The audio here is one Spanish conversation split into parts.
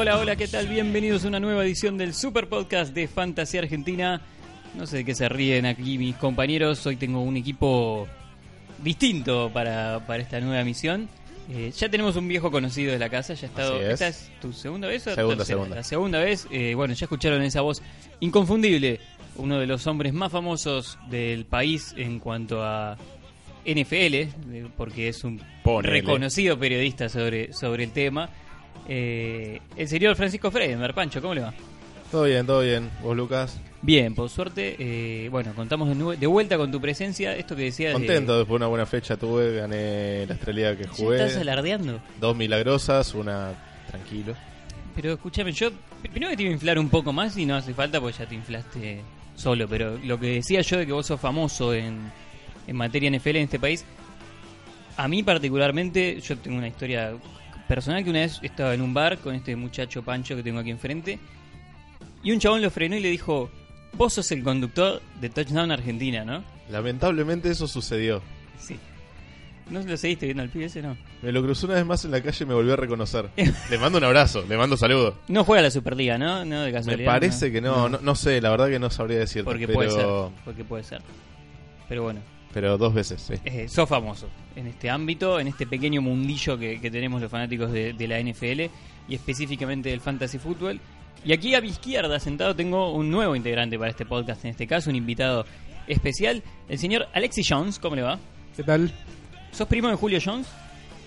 Hola, hola, ¿qué tal? Bienvenidos a una nueva edición del Super Podcast de Fantasía Argentina. No sé de qué se ríen aquí mis compañeros. Hoy tengo un equipo distinto para, para esta nueva misión. Eh, ya tenemos un viejo conocido de la casa, ya ha estado. Es. ¿Esta es tu segunda vez o Segunda, tercera? segunda. La segunda vez. eh, bueno, ya escucharon esa voz inconfundible. Uno de los hombres más famosos del país en cuanto a NFL, eh, porque es un Ponele. reconocido periodista sobre, sobre el tema. Eh, el señor Francisco Freidenberg, Pancho, ¿cómo le va? Todo bien, todo bien. ¿Vos, Lucas? Bien, por suerte. eh, bueno, contamos de, de vuelta con tu presencia. Esto que decías. de- Contento, después de una buena fecha tuve, gané la estrella que jugué. estás alardeando. Dos milagrosas, una tranquilo. Pero escúchame, yo primero que te iba a inflar un poco más y no hace falta porque ya te inflaste solo. Pero lo que decía yo de que vos sos famoso en, en materia NFL en este país, a mí particularmente, yo tengo una historia personal que una vez estaba en un bar con este muchacho Pancho que tengo aquí enfrente y un chabón lo frenó y le dijo, vos sos el conductor de Touchdown Argentina, ¿no? Lamentablemente eso sucedió. Sí. ¿No lo seguiste viendo al pibe ese, no? Me lo cruzó una vez más en la calle y me volvió a reconocer. le mando un abrazo, le mando saludo. No juega la Superliga, ¿no? No, de Me casualidad. parece que no, no, no sé, la verdad que no sabría decirte. Porque pero, puede ser. Porque puede ser. Pero bueno, pero dos veces, sí. eh, sos famoso en este ámbito, en este pequeño mundillo que, que tenemos los fanáticos de, de la NFL y específicamente del fantasy fútbol. Y aquí a mi izquierda, sentado, tengo un nuevo integrante para este podcast, en este caso, un invitado especial, el señor Alexis Jones. ¿Cómo le va? ¿Qué tal? ¿Sos primo de Julio Jones?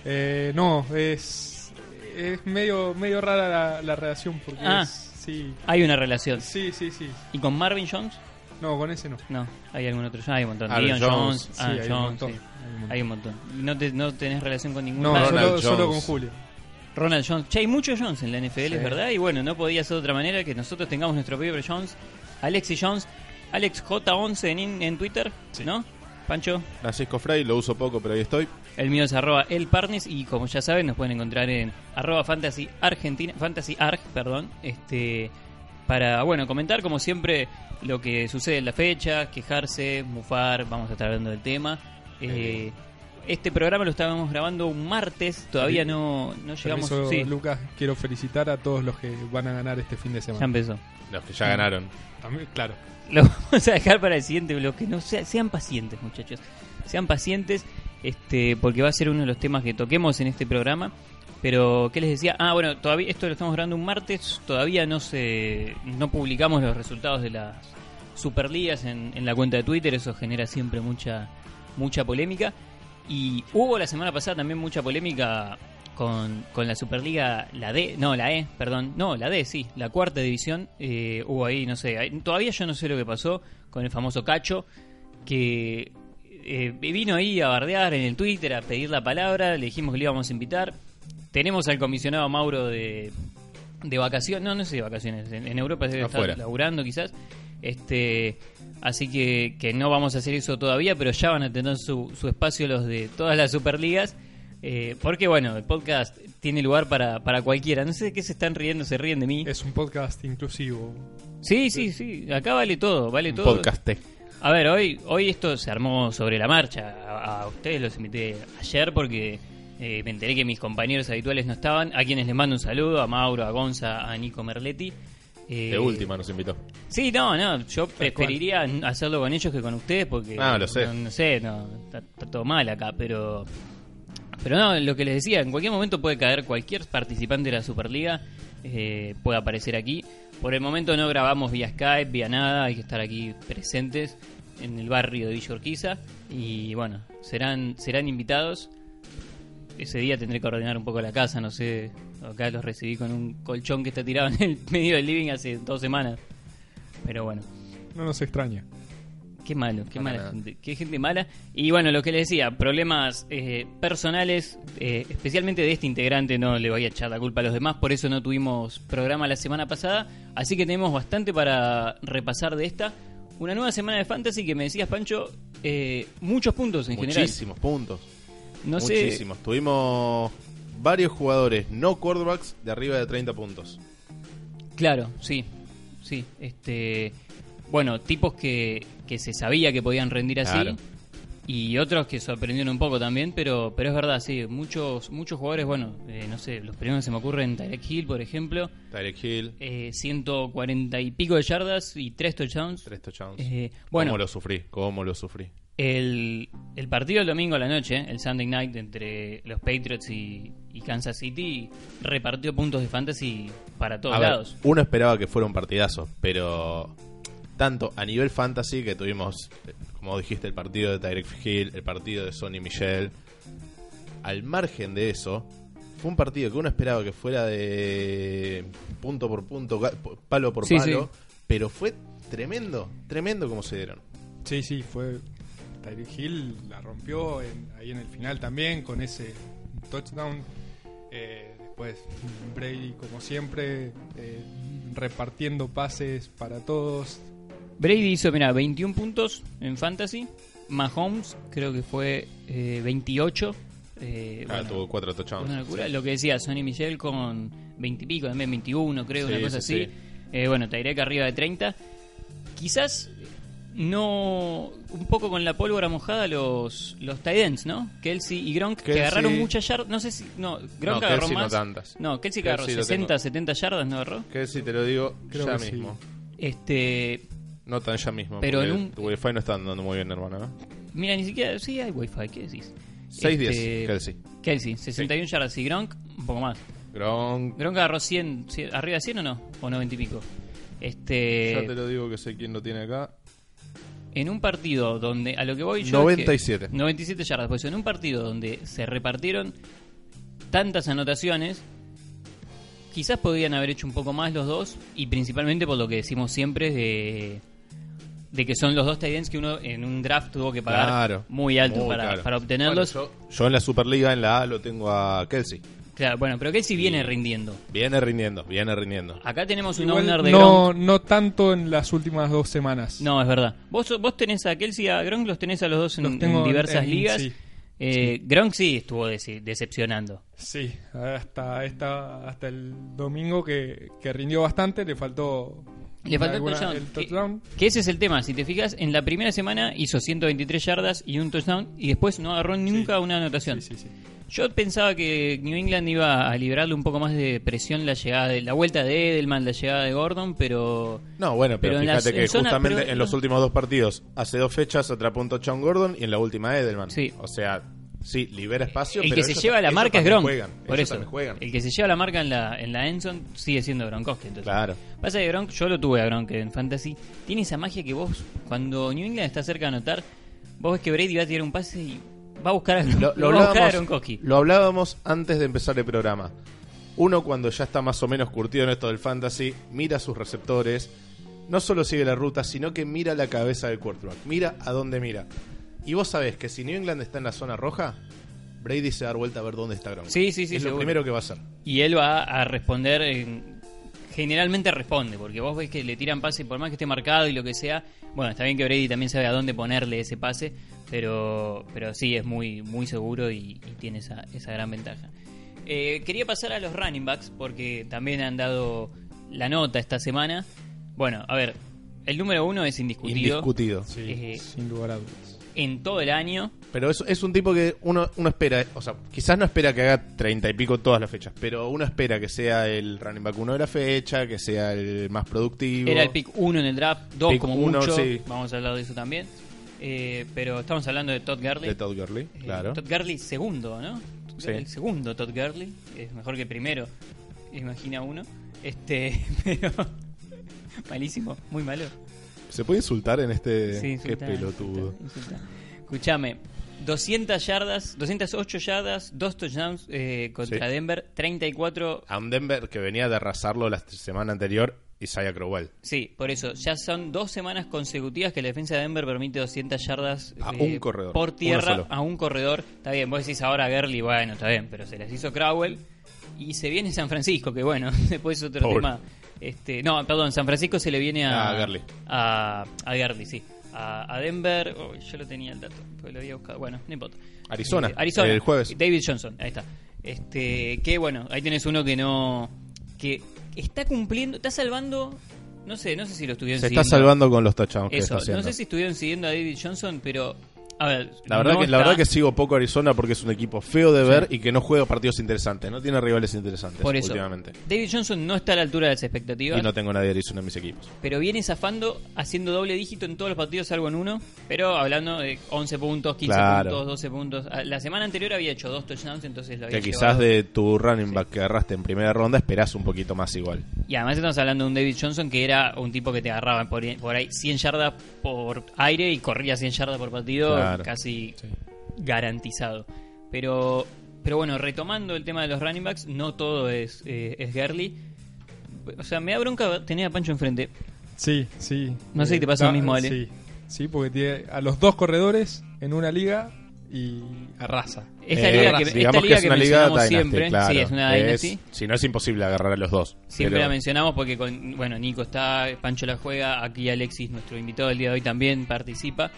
Eh, no, es, es medio, medio rara la, la relación porque Ah. es, sí, Hay una relación. sí, sí, sí. ¿Y con Marvin Jones? No, con ese no. No, hay algún otro. Ah, hay un montón. Aaron Jones. Jones, Sí, Aaron hay un montón. sí. hay un montón. Hay un montón. ¿No, te- no tenés relación con ninguno No, solo, con Julio. Ronald Jones. Che, hay muchos Jones en la NFL, Sí. es verdad. Y bueno, no podía ser de otra manera que nosotros tengamos nuestro propio Jones. Alexis Jones. Alex J11 en, en Twitter, ¿no? Pancho. Francisco Frey, lo uso poco, pero ahí estoy. El mío es arroba elparnes y como ya saben nos pueden encontrar en arroba fantasy argentina, fantasy arg, perdón, este, para, bueno, comentar como siempre lo que sucede en la fecha, quejarse, mufar, vamos a estar hablando del tema. Eh, este programa lo estábamos grabando un martes, todavía no, no llegamos... Permiso, Sí, Lucas, quiero felicitar a todos los que van a ganar este fin de ya semana. empezó. Los que ya ganaron. También, claro. Lo vamos a dejar para el siguiente bloque. No, sea- sean pacientes, muchachos. Sean pacientes, este, porque va a ser uno de los temas que toquemos en este programa. Pero, ¿qué les decía? Ah, bueno, todavía esto lo estamos grabando un martes. Todavía no se, no publicamos los resultados de las Superligas en, en la cuenta de Twitter. Eso genera siempre mucha, mucha polémica. Y hubo la semana pasada también mucha polémica con, con la Superliga, la D, no, la E, perdón, no, la D, sí, la cuarta división. eh, hubo ahí, no sé, todavía yo no sé lo que pasó con el famoso Cacho, que eh, vino ahí a bardear en el Twitter, a pedir la palabra, le dijimos que le íbamos a invitar. Tenemos al comisionado Mauro de, de vacaciones, no, no sé de vacaciones, en, en Europa debe estar Afuera. laburando quizás. Este, así que, que no vamos a hacer eso todavía, pero ya van a tener su, su espacio los de todas las superligas. eh, porque bueno, el podcast tiene lugar para, para cualquiera. No sé de qué se están riendo, se ríen de mí. Es un podcast inclusivo. Sí, sí, sí. Acá vale todo, vale Un todo. podcasté. A ver, hoy, hoy esto se armó sobre la marcha. A, a ustedes los invité ayer porque eh, me enteré que mis compañeros habituales no estaban. A quienes les mando un saludo, a Mauro, a Gonza, a Nico Merletti. Eh, De última nos invitó. Sí, no, no, yo preferiría hacerlo con ellos que con ustedes porque... Ah, lo sé. No, no sé, no, está, está todo mal acá, pero... Pero no, lo que les decía, en cualquier momento puede caer cualquier participante de la Superliga, eh, puede aparecer aquí. Por el momento no grabamos vía Skype, vía nada, hay que estar aquí presentes en el barrio de Villa Urquiza. Y bueno, serán, serán invitados. Ese día tendré que ordenar un poco la casa, no sé. Acá los recibí con un colchón que está tirado en el medio del living hace dos semanas. Pero bueno, No nos extraña. qué malo, qué Para mala nada. gente, qué gente mala. Y bueno, lo que les decía, problemas eh, personales, eh, especialmente de este integrante, no le voy a echar la culpa a los demás, por eso no tuvimos programa la semana pasada. Así que tenemos bastante para repasar de esta. Una nueva semana de fantasy que me decías, Pancho, eh, muchos puntos en general. Muchísimos puntos. No sé, Muchísimos. Tuvimos varios jugadores no quarterbacks de arriba de 30 puntos. Claro, sí, sí. Este, bueno, tipos que, que se sabía que podían rendir así. Claro. y otros que sorprendieron un poco también, pero pero es verdad, sí, muchos muchos jugadores, bueno, eh, no sé, los primeros que se me ocurren, Tarek Hill, por ejemplo, Tyreek Hill, eh, 140 y pico de yardas y 3 touchdowns. tres touchdowns. Eh, bueno, ¿Cómo lo sufrí? ¿Cómo lo sufrí? El, el partido el domingo a la noche, el Sunday Night entre los Patriots y, y Kansas City, repartió puntos de fantasy para todos A ver, lados. uno esperaba que fuera un partidazo, pero tanto a nivel fantasy que tuvimos, como dijiste, el partido de Tyreek Hill, el partido de Sonny Michel, al margen de eso, fue un partido que uno esperaba que fuera de punto por punto, palo por Sí, palo, sí. pero fue tremendo, tremendo como se dieron. Sí, sí, fue. Tyreek Hill la rompió en- ahí en el final también con ese touchdown. Eh, después Brady, como siempre, eh, repartiendo pases para todos. Brady hizo, mira, 21 puntos en fantasy. Mahomes creo que fue eh, 28. Eh, Ah, bueno, tuvo cuatro touchdowns. una locura. Lo que decía Sonny Michel con 20 y pico, también 21, creo, Sí, una cosa sí, así. sí. Eh, bueno, Tyrek arriba de 30. Quizás no. Un poco con la pólvora mojada los, los tight ends, ¿no? Kelsey y Gronk, que Kelsey- agarraron muchas yardas. No sé si. No, Gronk No, agarró Kelsey no tantas. No, Kelsey que agarró Kelsey lo 60, tengo. 70 yardas, ¿no agarró? Si te lo digo Creo ya sí. mismo. Este. No tan ya mismo. Pero en un- Tu Wi-Fi no está andando muy bien, hermano. ¿no? Mira, ni siquiera. Sí, hay wifi, ¿qué decís? 6-10, Este, Kelsey. Kelsey, 61 yardas y Gronk, un poco más. Gronk. Gronk agarró 100, 100, arriba de 100 o no? O 90 y pico. Este, Ya te lo digo que sé quién lo tiene acá. En un partido donde, a lo que voy yo. es que- 97. 97 yardas. Pues en un partido donde se repartieron tantas anotaciones, quizás podrían haber hecho un poco más los dos. Y principalmente por lo que decimos siempre de, de que son los dos tight ends que uno en un draft tuvo que pagar Claro. muy alto Muy para, obtenerlos. Bueno, yo, yo en la Superliga, en la A, lo tengo a Kelsey. Claro, bueno, pero Kelsey viene rindiendo. Viene rindiendo, viene rindiendo. Acá tenemos un Igual owner de no, Gronk. no tanto en las últimas dos semanas. No, es verdad. Vos, vos tenés a Kelsey y a Gronk, los tenés a los dos en, Los tengo en diversas en- ligas. sí. Eh, Gronk sí estuvo dece- decepcionando. Sí, hasta, esta, hasta el domingo que, que rindió bastante, le faltó, Le faltó alguna- touchdown. el Que- touchdown. Que ese es el tema. Si te fijas, en la primera semana hizo 123 yardas y un touchdown y después no agarró nunca una anotación. Sí, sí, sí. Yo pensaba que New England iba a librarle un poco más de presión la llegada de la vuelta de Edelman, la llegada de Gordon, pero No, bueno, pero, Pero en fíjate que en zona- justamente pero- en los últimos dos partidos, hace dos fechas, atrapó un touchdown Gordon y en la última Edelman. Sí. O sea, sí, libera espacio. el pero que se lleva la marca es Gronk. Juegan, por eso, juegan. el que se lleva la marca en la en la Enson sigue siendo Gronkowski. Entonces. Claro. Pasa que Gronk, yo lo tuve a Gronk en Fantasy, tiene esa magia que vos, cuando New England está cerca de anotar, vos ves que Brady va a tirar un pase y va a buscar a, Lo, lo va a buscar a Gronkowski. lo hablábamos antes de empezar el programa. Uno cuando ya está más o menos curtido en esto del fantasy, mira sus receptores, no solo sigue la ruta, sino que mira la cabeza del quarterback, mira a dónde mira. Y vos sabés que si New England está en la zona roja, Brady se da vuelta a ver dónde está Gronk. Sí, sí, sí, Es lo primero que va a hacer. Y él va a responder, en- generalmente responde, porque vos ves que le tiran pase, por más que esté marcado y lo que sea, bueno, está bien que Brady también sabe a dónde ponerle ese pase, pero, pero sí, es muy, muy seguro y, y tiene esa, esa gran ventaja. Eh, quería pasar a los running backs, porque también han dado la nota esta semana. Bueno, a ver, el número uno es indiscutido, Indiscutido. Sí, Eh, sin lugar a dudas. en todo el año. Pero es, es un tipo que uno, uno espera, o sea, quizás no espera que haga treinta y pico todas las fechas, pero uno espera que sea el running back uno de la fecha, que sea el más productivo. Era el pick 1 en el draft, 2 Pick como uno, mucho. sí. Vamos a hablar de eso también. Eh, pero estamos hablando de Todd Gurley. de Todd Gurley, Eh, claro. Todd Gurley segundo, ¿no? Sí. El segundo Todd Gurley. Es mejor que primero, imagina uno. Este, pero... Malísimo, muy malo. ¿Se puede insultar en este? Sí, Qué insultá, pelotudo. Escuchame, 200 yardas, 208 yardas, dos touchdowns eh, contra Sí. Denver, 34 A un Denver que venía de arrasarlo la semana anterior, Isaiah Crowell. Sí, por eso, ya son dos semanas consecutivas que la defensa de Denver permite 200 yardas A eh, un corredor, por tierra a un corredor. Está bien, vos decís ahora Gurley, bueno, está bien, pero se las hizo Crowell y se viene San Francisco, que bueno, después es otro tema. Este, no, perdón, San Francisco se le viene a A Gurley. A, a Gurley, sí. A, a Denver, oh, yo lo tenía el dato, porque lo había buscado. Bueno, no importa. Arizona, Eh, Arizona, el jueves. David Johnson, ahí está. Este, que bueno, ahí tenés uno que no que está cumpliendo, está salvando, no sé, no sé si lo estuvieron Se siguiendo. está salvando con los touchdowns que Eso, está haciendo. no sé si estuvieron siguiendo a David Johnson, pero A ver, La verdad, no que, la está- verdad que sigo poco a Arizona porque es un equipo feo de ver y que no juega partidos interesantes. No tiene rivales interesantes Por eso, últimamente. David Johnson no está a la altura de las expectativas, Y no tengo nadie de Arizona en mis equipos. pero viene zafando haciendo doble dígito en todos los partidos salvo en uno, pero hablando de 11 puntos, 15 Claro. puntos, 12 puntos. Ah, La semana anterior había hecho dos touchdowns, entonces lo había Que quizás de tu running back que agarraste en primera ronda esperás un poquito más igual. Y además estamos hablando de un David Johnson que era un tipo que te agarraba por, por ahí 100 yardas por aire y corría 100 yardas por partido, Claro. Casi garantizado. Pero, pero bueno, retomando el tema de los running backs, no todo es, eh, es Gurley. O sea, me da bronca tener a Pancho enfrente. Sí, sí. No sé si te pasa lo da- mismo, Ale. Sí, sí, porque tiene a los dos corredores en una liga y arrasa. Esta Eh, liga que, esta digamos liga es que una liga mencionamos siempre, claro. sí, es una Dynasty. Si no es imposible agarrar a los dos. Siempre Pero- la mencionamos porque con, bueno, Nico está, Pancho la juega, aquí Alexis, nuestro invitado del día de hoy, también participa.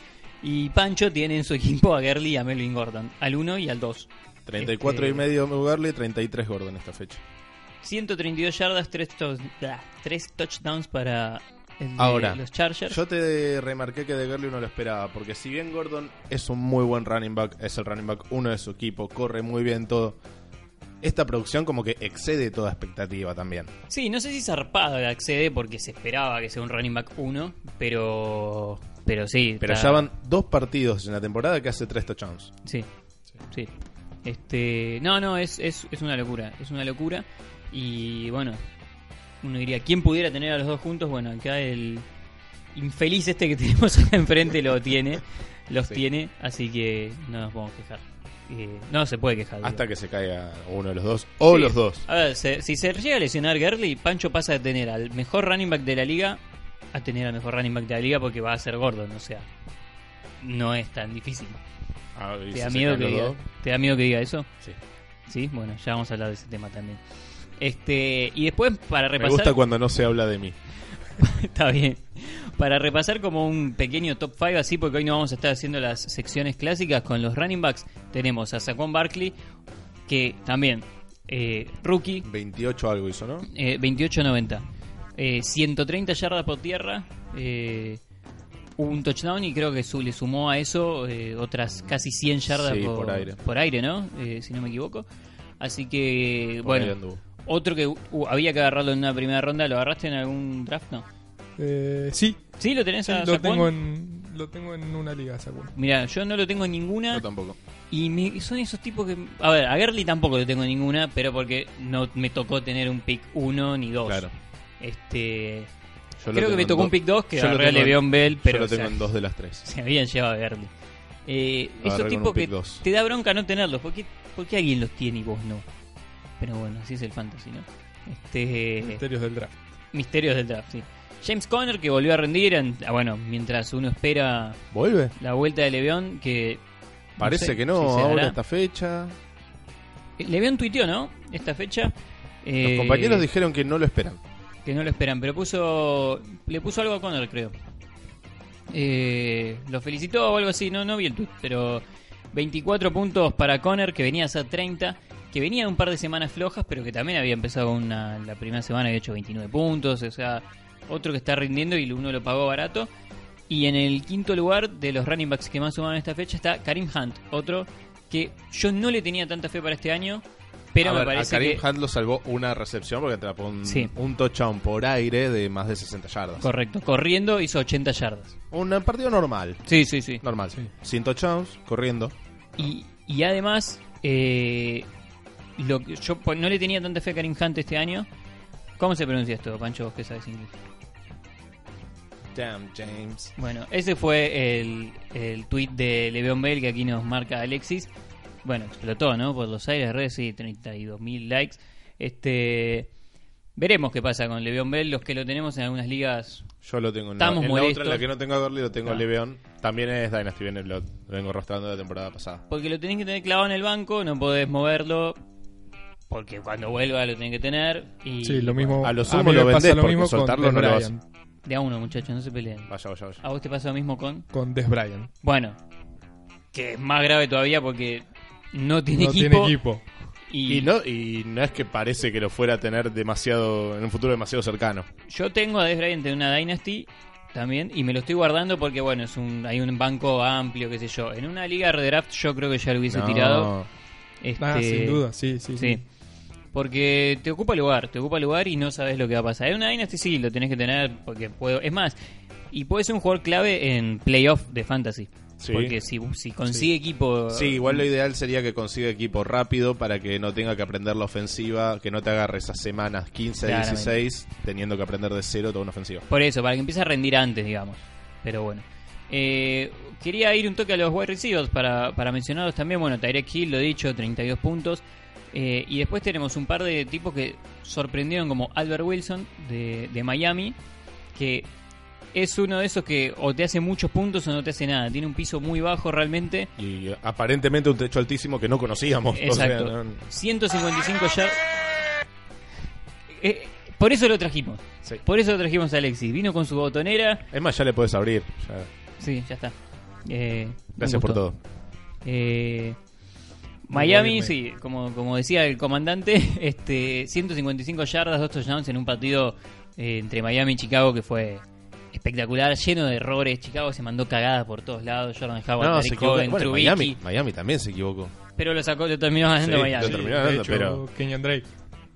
Y Pancho tiene en su equipo a Gurley y a Melvin Gordon, al 1 y al 2. 34 y Este, medio Gurley, 33 Gordon esta fecha. 132 yardas, 3, touchdowns para el de Ahora, los Chargers. Yo te remarqué que de Gurley uno lo esperaba, porque si bien Gordon es un muy buen running back, es el running back uno de su equipo, corre muy bien todo, esta producción como que excede toda expectativa también. Sí, no sé si zarpado de accede porque se esperaba que sea un running back 1, pero pero sí. Pero está- ya van dos partidos en la temporada que hace tres touchdowns. Sí, sí. Este, no, no, es, es, es una locura, es una locura. Y bueno, uno diría, ¿quién pudiera tener a los dos juntos? Bueno, acá el infeliz este que tenemos acá enfrente lo tiene, los Sí. tiene, así que no nos podemos quejar. No se puede quejar. digo. Hasta que se caiga uno de los dos, o Sí. los dos. A ver, se- si se llega a lesionar Gurley, Pancho pasa de tener al mejor running back de la liga a tener al mejor running back de la liga porque va a ser Gordon, o sea, no es tan difícil. Ah, ¿Te da, miedo que diga, ¿Te da miedo que diga eso? sí. Sí, bueno, ya vamos a hablar de ese tema también. Este, y después para Me repasar gusta cuando no se habla de mí. está bien. Para repasar como un pequeño top 5 así porque hoy no vamos a estar haciendo las secciones clásicas con los running backs, tenemos a Saquon Barkley que también eh, rookie 28 algo hizo, ¿no? eh, 28.90. Eh, 130 yardas por tierra. Eh, un touchdown y creo que su- le sumó a eso eh, otras casi 100 yardas Sí, por, por aire. por aire, ¿no? Eh, si no me equivoco. Así que, Por bueno. Otro que uh, había que agarrarlo en una primera ronda, ¿lo agarraste en algún draft? No. Eh, sí, ¿Sí? ¿Lo tenés sí, a lo tengo en lo tengo en una liga, Saquon. Mira, yo no lo tengo en ninguna. Yo tampoco. Y me- son esos tipos que. A ver, a Gurley tampoco lo tengo en ninguna, pero porque no me tocó tener un pick 1 ni 2. Claro. Este. Yo Creo que me tocó un pick 2 que yo lo agarré a tengo en- Le'Veon Bell, pero yo lo o sea, tengo en dos de las tres. se habían llevado a Gurley. Eh, esos tipos que dos. te da bronca no tenerlos. ¿Por qué, por qué alguien los tiene y vos no? Pero bueno, así es el fantasy, ¿no? Este. Misterios del draft. Misterios del draft, sí. James Conner que volvió a rendir. en- ah, bueno, mientras uno espera ¿Vuelve? la vuelta de Le'Veon, que. Parece sé que no, si se ahora dará. esta fecha. Le'Veon tuiteó, ¿no? Esta fecha. Los Eh, compañeros dijeron que no lo esperan. Que no lo esperan, pero puso. Le puso algo a Conner, creo. Eh, lo felicitó o algo así, no, no vi el tweet, pero 24 puntos para Conner, que venía a ser 30, que venía de un par de semanas flojas, pero que también había empezado una, la primera semana, había hecho 29 puntos, o sea, otro que está rindiendo y uno lo pagó barato. Y en el quinto lugar de los running backs que más sumaron esta fecha está Karim Hunt, otro que yo no le tenía tanta fe para este año, pero a me ver, parece a Karim que... Hunt lo salvó una recepción porque atrapó un, Sí. un touchdown por aire de más de 60 yardas. Correcto, corriendo hizo 80 yardas. Un partido normal. Sí, sí, sí. Normal. Sí. Sin touchdowns, corriendo. Y, y además, eh, lo que yo pues, no le tenía tanta fe a Karim Hunt este año. ¿Cómo se pronuncia esto, Pancho? Vos que sabes inglés. Damn, James. Bueno, ese fue el, el tweet de Le'Veon Bell que aquí nos marca Alexis. Bueno, explotó, ¿no? Por los aires de redes, sí, 32.000 likes. Este, veremos qué pasa con Le'Veon Bell. Los que lo tenemos en algunas ligas Yo lo tengo en la, Estamos en la otra, en la que no tengo a Gurley, lo tengo Ah. a Le'Veon. También es Dynasty, viene, lo, lo vengo rostrando la temporada pasada. Porque lo tenés que tener clavado en el banco, no podés moverlo. Porque cuando vuelva lo tenés que tener. Y Sí, lo mismo. A lo sumo me lo vendés, lo porque soltarlo no lo vas-. De a uno, muchachos, no se peleen. Vaya, vaya, vaya. ¿A vos te pasa lo mismo con? Con Des Bryant. Bueno, que es más grave todavía porque no tiene no equipo. tiene equipo. Y, Y no, y no es que parece que lo fuera a tener demasiado en un futuro demasiado cercano. yo tengo a Des Bryant en una Dynasty también y me lo estoy guardando porque bueno, es un hay un banco amplio, qué sé yo. En una liga redraft yo creo que ya lo hubiese No. tirado. Este, Ah, sin duda, sí, sí. Sí. Porque te ocupa lugar, te ocupa lugar y no sabes lo que va a pasar. En una Dynasty sí lo tenés que tener porque puedo, es más, y puede ser un jugador clave en playoff de fantasy. Sí. Porque si, si consigue equipo Sí, igual lo ideal sería que consiga equipo rápido para que no tenga que aprender la ofensiva, que no te agarre esas semanas 15 a Claramente. 16 teniendo que aprender de cero toda una ofensiva. Por eso, para que empiece a rendir antes, digamos. Pero bueno. Eh, quería ir un toque a los wide receivers para, para mencionarlos también. Bueno, Tyrek Hill, lo he dicho, 32 puntos. Eh, y después tenemos un par de tipos que sorprendieron, como Albert Wilson de, de Miami, que es uno de esos que o te hace muchos puntos o no te hace nada. Tiene un piso muy bajo realmente. Y eh, aparentemente un techo altísimo que no conocíamos. o sea, Exacto. no- 155 yardas. Eh, por eso lo trajimos. sí. Por eso lo trajimos a Alexis. Vino con su botonera. Es más, ya le puedes abrir. ya. Sí, ya está. Eh, Gracias por todo. Eh, Miami, sí, como, como decía el comandante, este 155 yardas, dos touchdowns en un partido eh, entre Miami y Chicago que fue espectacular, lleno de errores. Chicago se mandó cagadas por todos lados. Jordan Howard, No, se equivocó. Cohen, Bueno, Trubisky, Miami, Miami también se equivocó. pero lo sacó, lo terminó ganando Sí, Miami. lo terminó ganando, pero- Kenyan Drake.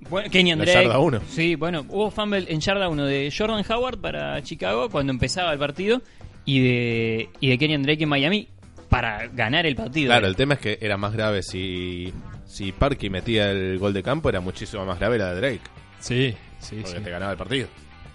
Bueno, Kenyan La Drake. yarda uno. Sí, bueno, hubo fumble en yarda 1 de Jordan Howard para Chicago cuando empezaba el partido y de, y de Kenyan Drake en Miami para ganar el partido. Claro, el tema es que era más grave si, si Parky metía el gol de campo, era muchísimo más grave la de Drake. Sí, sí, Porque sí. te ganaba el partido.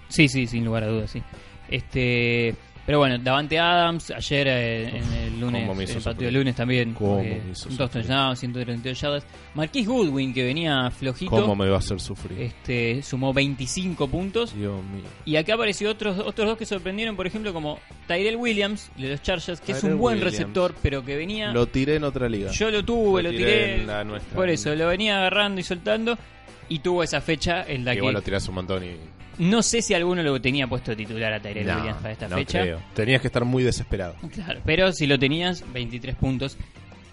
Sí, sí, sin lugar a dudas, sí. Este, pero bueno, Davante Adams ayer eh, en el lunes, el partido sufrir. del lunes también, eh, sufrir. touchdowns, 132 yardas. Marquis Goodwin que venía flojito, ¿Cómo me va a hacer sufrir? este, sumó 25 puntos. Dios mío. Y acá apareció otros otros dos que sorprendieron, por ejemplo, como Tyrell Williams de los Chargers, que es Tyrell un buen Williams. receptor, pero que venía Lo tiré en otra liga. yo lo tuve, Lo lo, tiré tiré, en la nuestra. por eso lo venía agarrando y soltando y tuvo esa fecha en la Que igual lo tirás un montón y. no sé si alguno lo tenía puesto titular a Tyrell No, Williams para esta no fecha. creo. Tenías que estar muy desesperado. Claro, pero si lo tenías, 23 puntos.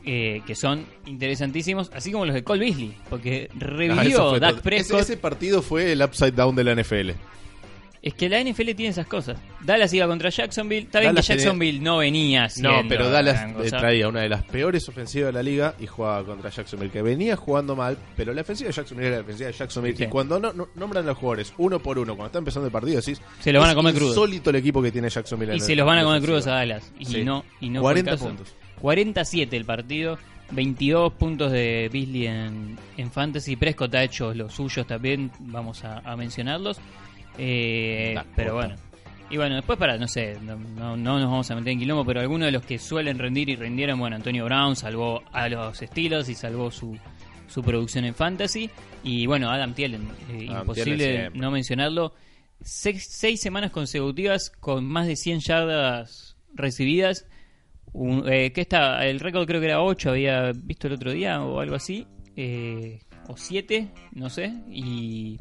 eh, que son interesantísimos, así como los de Cole Beasley, porque Ah, revivió fue Dak. Prescott. Ese, ese partido fue el upside down de la NFL. Es que la NFL tiene esas cosas. Dallas iba contra Jacksonville. Está bien que tenía- Jacksonville no venía No, pero Dallas eh, traía una de las peores ofensivas de la liga y jugaba contra Jacksonville, que venía jugando mal, pero la ofensiva de Jacksonville era la ofensiva de Jacksonville. Sí. Y cuando no, no- nombran a los jugadores uno por uno, cuando está empezando el partido, decís. Se los van a "Es comer crudos". insólito el equipo que tiene Jacksonville. Y se los van a comer crudos a. Dallas. Y Sí. no, y no fue el 40 caso. puntos. 47 el partido. 22 puntos de Beasley en, en Fantasy. Prescott ha hecho los suyos también. Vamos a, a mencionarlos. Eh, pero bueno. Y bueno, después para, no sé, no, no- no nos vamos a meter en quilombo, pero algunos de los que suelen rendir y rindieron, bueno, Antonio Brown salvó a los Steelers y salvó su, su producción en Fantasy. Y bueno, Adam Thielen, eh, Adam imposible Thielen no mencionarlo. Seis, seis semanas consecutivas con más de 100 yardas recibidas. Un- eh, ¿Qué está? El récord creo que era 8, había visto el otro día o algo así. eh, o 7, no sé. Y,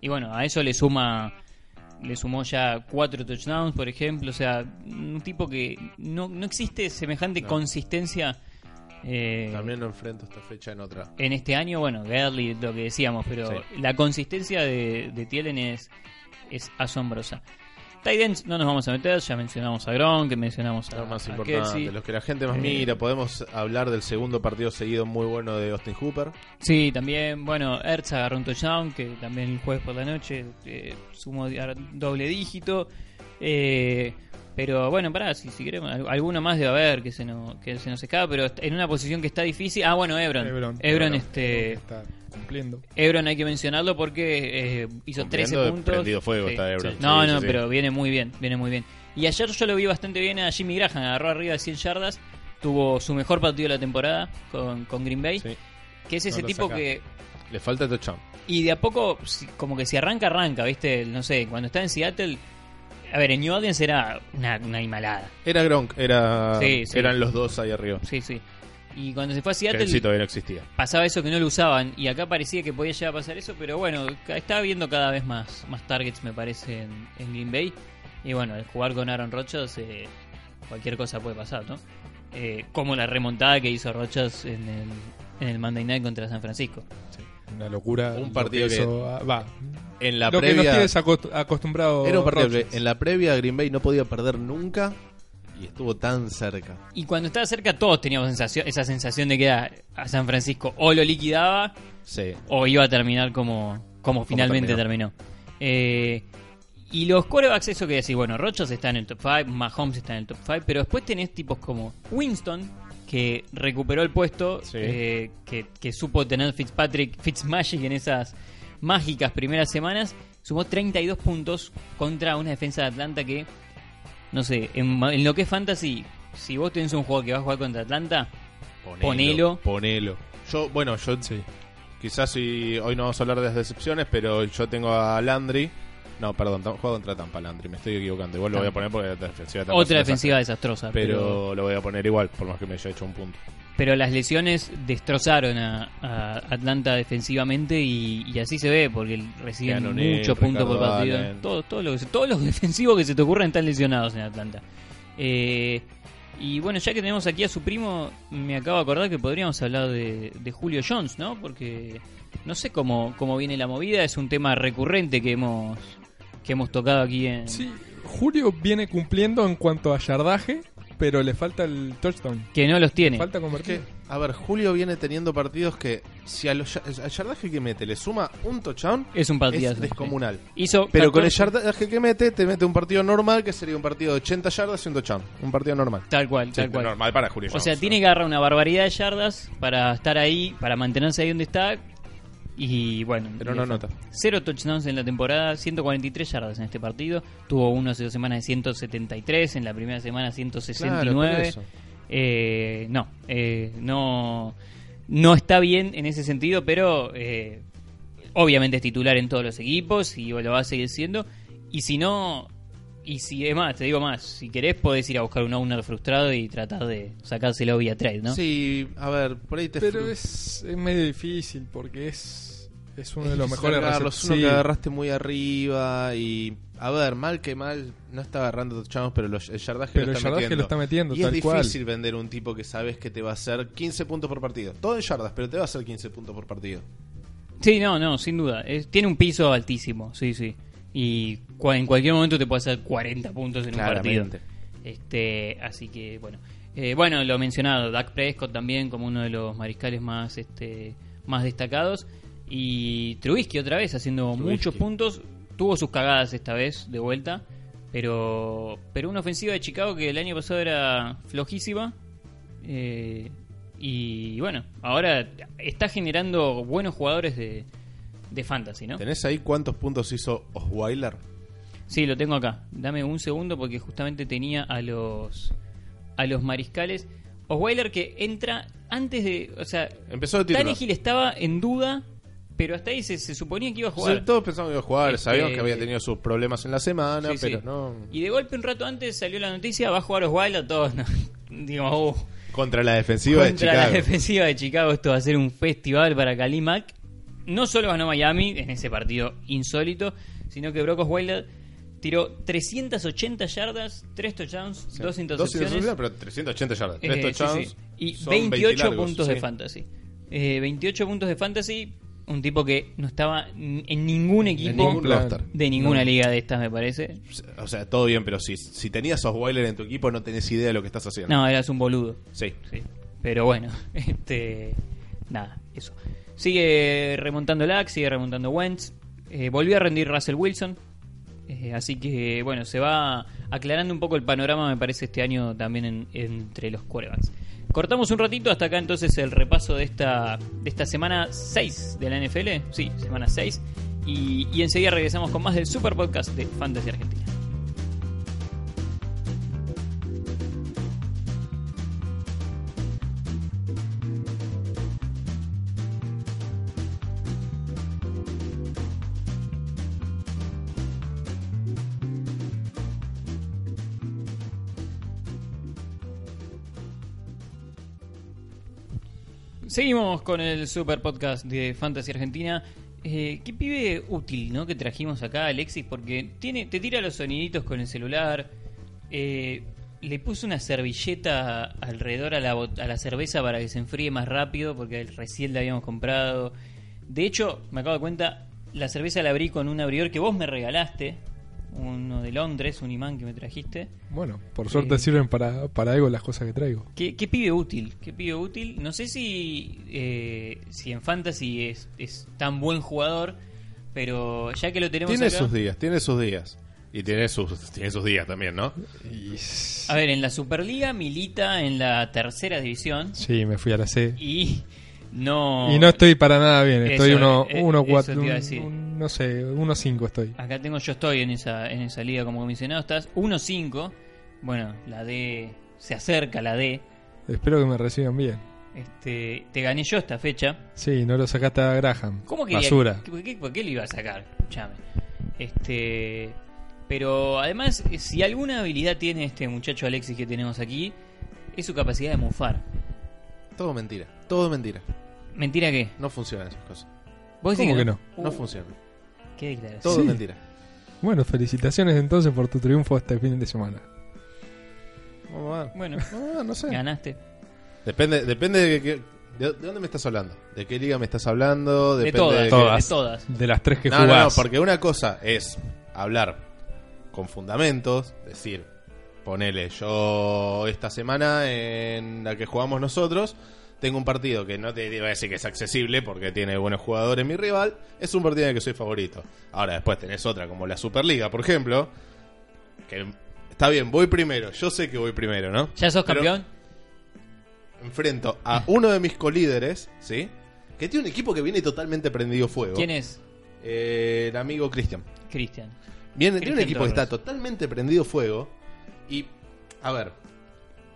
y bueno, a eso le suma le sumó ya 4 touchdowns, por ejemplo. O sea, un tipo que no, no existe semejante No. consistencia. eh, También no enfrento esta fecha en otra. en este año, bueno, Gurley, lo que decíamos, pero Sí. la consistencia de, de Thielen es, es asombrosa. Titans no nos vamos a meter, ya mencionamos a Gronk, que mencionamos a, Lo más a importante, Kelsey. los que la gente más Eh, mira, podemos hablar del segundo partido seguido muy bueno de Austin Hooper. Sí, también, bueno, Ertz agarró un touchdown, que también el jueves por la noche eh, sumó doble dígito. Eh, pero bueno, pará, si, si queremos, al- alguno más debe haber que se, nos, que se nos escapa, pero en una posición que está difícil. Ah, bueno, Ebron. Ebron. Ebron, Ebron, este. Está cumpliendo. Ebron hay que mencionarlo porque eh, hizo 13 Cumpliendo, puntos. prendido fuego Sí. está Ebron. No, Sí, no, sí, sí. pero viene muy bien, viene muy bien. Y ayer yo lo vi bastante bien a Jimmy Graham, agarró arriba de 100 yardas, tuvo su mejor partido de la temporada con, con Green Bay, Sí. que es ese tipo saca. que... Le falta touchdown. Y de a poco, si- como que si arranca, arranca, ¿viste? No sé, cuando está en Seattle... A ver, en New Orleans era una, una. Era Gronk, era, Sí, sí. eran los dos ahí arriba. Sí, sí. Y cuando se fue a Seattle... Kelsey todavía no existía. pasaba eso que no lo usaban y acá parecía que podía llegar a pasar eso, pero bueno, está viendo cada vez más, más targets me parece en, en Green Bay y bueno, el jugar con Aaron Rodgers eh, cualquier cosa puede pasar, ¿no? Eh, como la remontada que hizo Rodgers en el, en el Monday Night contra San Francisco. Una locura. Un partido que- eso- ah, va. En la lo que nos previa. tienes acost- acostumbrado. Era un partido que en la previa Green Bay no podía perder nunca y estuvo tan cerca. Y cuando estaba cerca todos teníamos sensación, esa sensación de que era a San Francisco o lo liquidaba Sí. o iba a terminar como, como finalmente terminó. Eh, y los quarterbacks, eso que decís, bueno, Rodgers está en el top 5, Mahomes está en el top 5, pero después tenés tipos como Winston, que recuperó el puesto, Sí. eh, que, que supo tener Fitzpatrick, Fitzmagic en esas mágicas primeras semanas, sumó 32 puntos contra una defensa de Atlanta que, no sé, en, en lo que es fantasy, si vos tenés un juego que va a jugar contra Atlanta, Ponelo. Ponelo. Yo, bueno, yo Sí. quizás si hoy no vamos a hablar de las decepciones, pero yo tengo a Landry. No, perdón, juego contra Tampa Landry, me estoy equivocando. Igual lo voy a poner porque la defensiva de otra defensiva desastrosa. Pero lo voy a poner igual, por más que me haya hecho un punto. pero las lesiones destrozaron a, a Atlanta defensivamente y, y así se ve porque reciben muchos puntos por partido. Allen. Todo, lo todos los defensivos que se te ocurran están lesionados en Atlanta. Eh, y bueno, ya que tenemos aquí a su primo, me acabo de acordar que podríamos hablar de, de Julio Jones, ¿no? Porque no sé cómo, cómo viene la movida, es un tema recurrente que hemos que hemos tocado aquí en... Sí, Julio viene cumpliendo en cuanto a yardaje, pero le falta el touchdown. Que no los tiene. Falta Es convertir. a ver, Julio viene teniendo partidos que si a los, ya- al yardaje que mete le suma un touchdown, Es un partidazo. es descomunal. Hizo Pero con el 14 yardaje que mete, te mete un partido normal que sería un partido de 80 yardas y un touchdown. Un partido normal. Tal cual, Sí, tal cual. normal para Julio O Jones, sea, ¿no? tiene que agarrar una barbaridad de yardas para estar ahí, para mantenerse ahí donde está. Y bueno, Pero le no falta. nota. Cero touchdowns en la temporada, 143 yardas en este partido. Tuvo uno hace dos semanas de 173, en la primera semana 169. Claro. Eh, no, eh, no, no está bien en ese sentido, pero eh, obviamente es titular en todos los equipos y lo va a seguir siendo. Y si no, y si es más, te digo más, si querés podés ir a buscar un owner frustrado y tratar de sacárselo vía trade, ¿no? Sí, a ver, por ahí te Pero es, es medio difícil porque es, es uno de los mejores agarrarlo, es uno que agarraste muy arriba y a ver, mal que mal no está agarrando touchdowns, pero los- el yardaje, Pero lo, el está yardaje metiendo. lo está metiendo, Y es cual. difícil vender un tipo que sabes que te va a hacer 15 puntos por partido. Todo en yardas, pero te va a hacer 15 puntos por partido. Sí, no, no, sin duda. Es- tiene un piso altísimo, sí, sí. Y cua- en cualquier momento te puede hacer 40 puntos en un partido. Claramente. Este, así que bueno. Eh, bueno, lo mencionado, Dak Prescott también como uno de los mariscales más este más destacados y Trubisky otra vez haciendo Trubisky. muchos puntos, tuvo sus cagadas esta vez de vuelta, pero pero una ofensiva de Chicago que el año pasado era flojísima eh, y bueno, ahora está generando buenos jugadores de, de fantasy, ¿no? ¿Tenés ahí cuántos puntos hizo Osweiler? Sí, lo tengo acá. Dame un segundo porque justamente tenía a los a los mariscales. Osweiler que entra antes de, o sea, Empezó de. Tannehill estaba en duda, pero hasta ahí se, se suponía que iba a jugar. todos pensamos que iba a jugar, Este- sabíamos que había tenido sus problemas en la semana, Sí, sí. pero no. Y de golpe un rato antes salió la noticia, va a jugar Osweiler, todos no, digo, uh, Contra la defensiva de contra Chicago. la defensiva de Chicago esto va a ser un festival para Khalil Mack. No solo ganó Miami en ese partido insólito, sino que Brock Osweiler tiró 380 yardas, 3 touchdowns, Sí. 2 intercepciones. intercepciones, pero 380 yardas. Eh, Tres sí, touchdowns. sí. Y son 20 28 largos, puntos de fantasy. Eh, 28 puntos de fantasy. Un tipo que no estaba en ningún equipo ningún de ninguna No. liga de estas, me parece. O sea, todo bien, pero si, si tenías Osweiler en tu equipo, no tenés idea de lo que estás haciendo. No, eras un boludo. Sí. Sí. Pero bueno, este. Nada, eso. Sigue remontando Lack, sigue remontando Wentz. Eh, volvió a rendir Russell Wilson. Eh, así que, bueno, se va aclarando un poco el panorama, me parece, este año también en- entre los quarterbacks. Cortamos un ratito hasta acá entonces el repaso de esta, de esta semana 6 de la NFL. Sí, semana 6. Y, y enseguida regresamos con más del Super Podcast de Fantasy Argentina. Seguimos con el super podcast de Fantasy Argentina. Eh, qué pibe útil, ¿no? Que trajimos acá, Alexis, porque tiene, te tira los soniditos con el celular. eh, le puso una servilleta alrededor a la, a la cerveza para que se enfríe más rápido, porque recién la habíamos comprado. De hecho, me acabo de cuenta, la cerveza la abrí con un abridor que vos me regalaste, uno de Londres, un imán que me trajiste. Bueno, por suerte Eh. sirven para, para algo las cosas que traigo. ¿Qué, qué pibe útil? ¿Qué pibe útil? No sé si, eh, si en Fantasy es, es tan buen jugador, pero ya que lo tenemos Tiene acá- sus días, tiene sus días. Y tiene sus, tiene sus días también, ¿no? Y... A ver, en la Superliga milita en la tercera división Sí, me fui a la C. y no... Y no estoy para nada bien. Estoy Eso, uno, eh, uno cuatro, un- un- no sé, uno cinco estoy. Acá tengo, yo estoy en esa, en esa liga como comisionado, estás 1-5. Bueno, la D se acerca, la D. Espero que me reciban bien. Este, te gané yo esta fecha. Sí, no lo sacaste a Graham. ¿Cómo que Basura. ¿Por qué, por qué lo iba a sacar? Escuchame. Este, pero además, eh, si alguna habilidad tiene este muchacho Alexis que tenemos aquí, es su capacidad de mufar. Todo mentira, todo mentira. ¿Mentira qué? No funcionan esas cosas. ¿Vos decís ¿Cómo que no? No Uh, funcionan. Qué declaración. Todo Sí. mentira. Bueno, felicitaciones entonces por tu triunfo este fin de semana. Vamos a ver. Bueno, Vamos a ver, no sé. ganaste. Depende, depende de, qué- de, de dónde me estás hablando. ¿De qué liga me estás hablando? De Depende todas, de qué- Todas. de todas. De las tres que No, no, no, jugás. porque una cosa es hablar con fundamentos, decir, ponele, yo esta semana en la que jugamos nosotros, tengo un partido que no te iba a decir que es accesible porque tiene buenos jugadores mi rival, es un partido en el que soy favorito. Ahora después tenés otra como la Superliga, por ejemplo, que está bien, voy primero, yo sé que voy primero, ¿no? ¿Ya sos Pero campeón? Enfrento a uno de mis colíderes, ¿sí? Que tiene un equipo que viene totalmente prendido fuego. ¿Quién es? Eh, el amigo Cristian. Cristian. Viene, tiene un equipo que está totalmente prendido fuego. Y, a ver,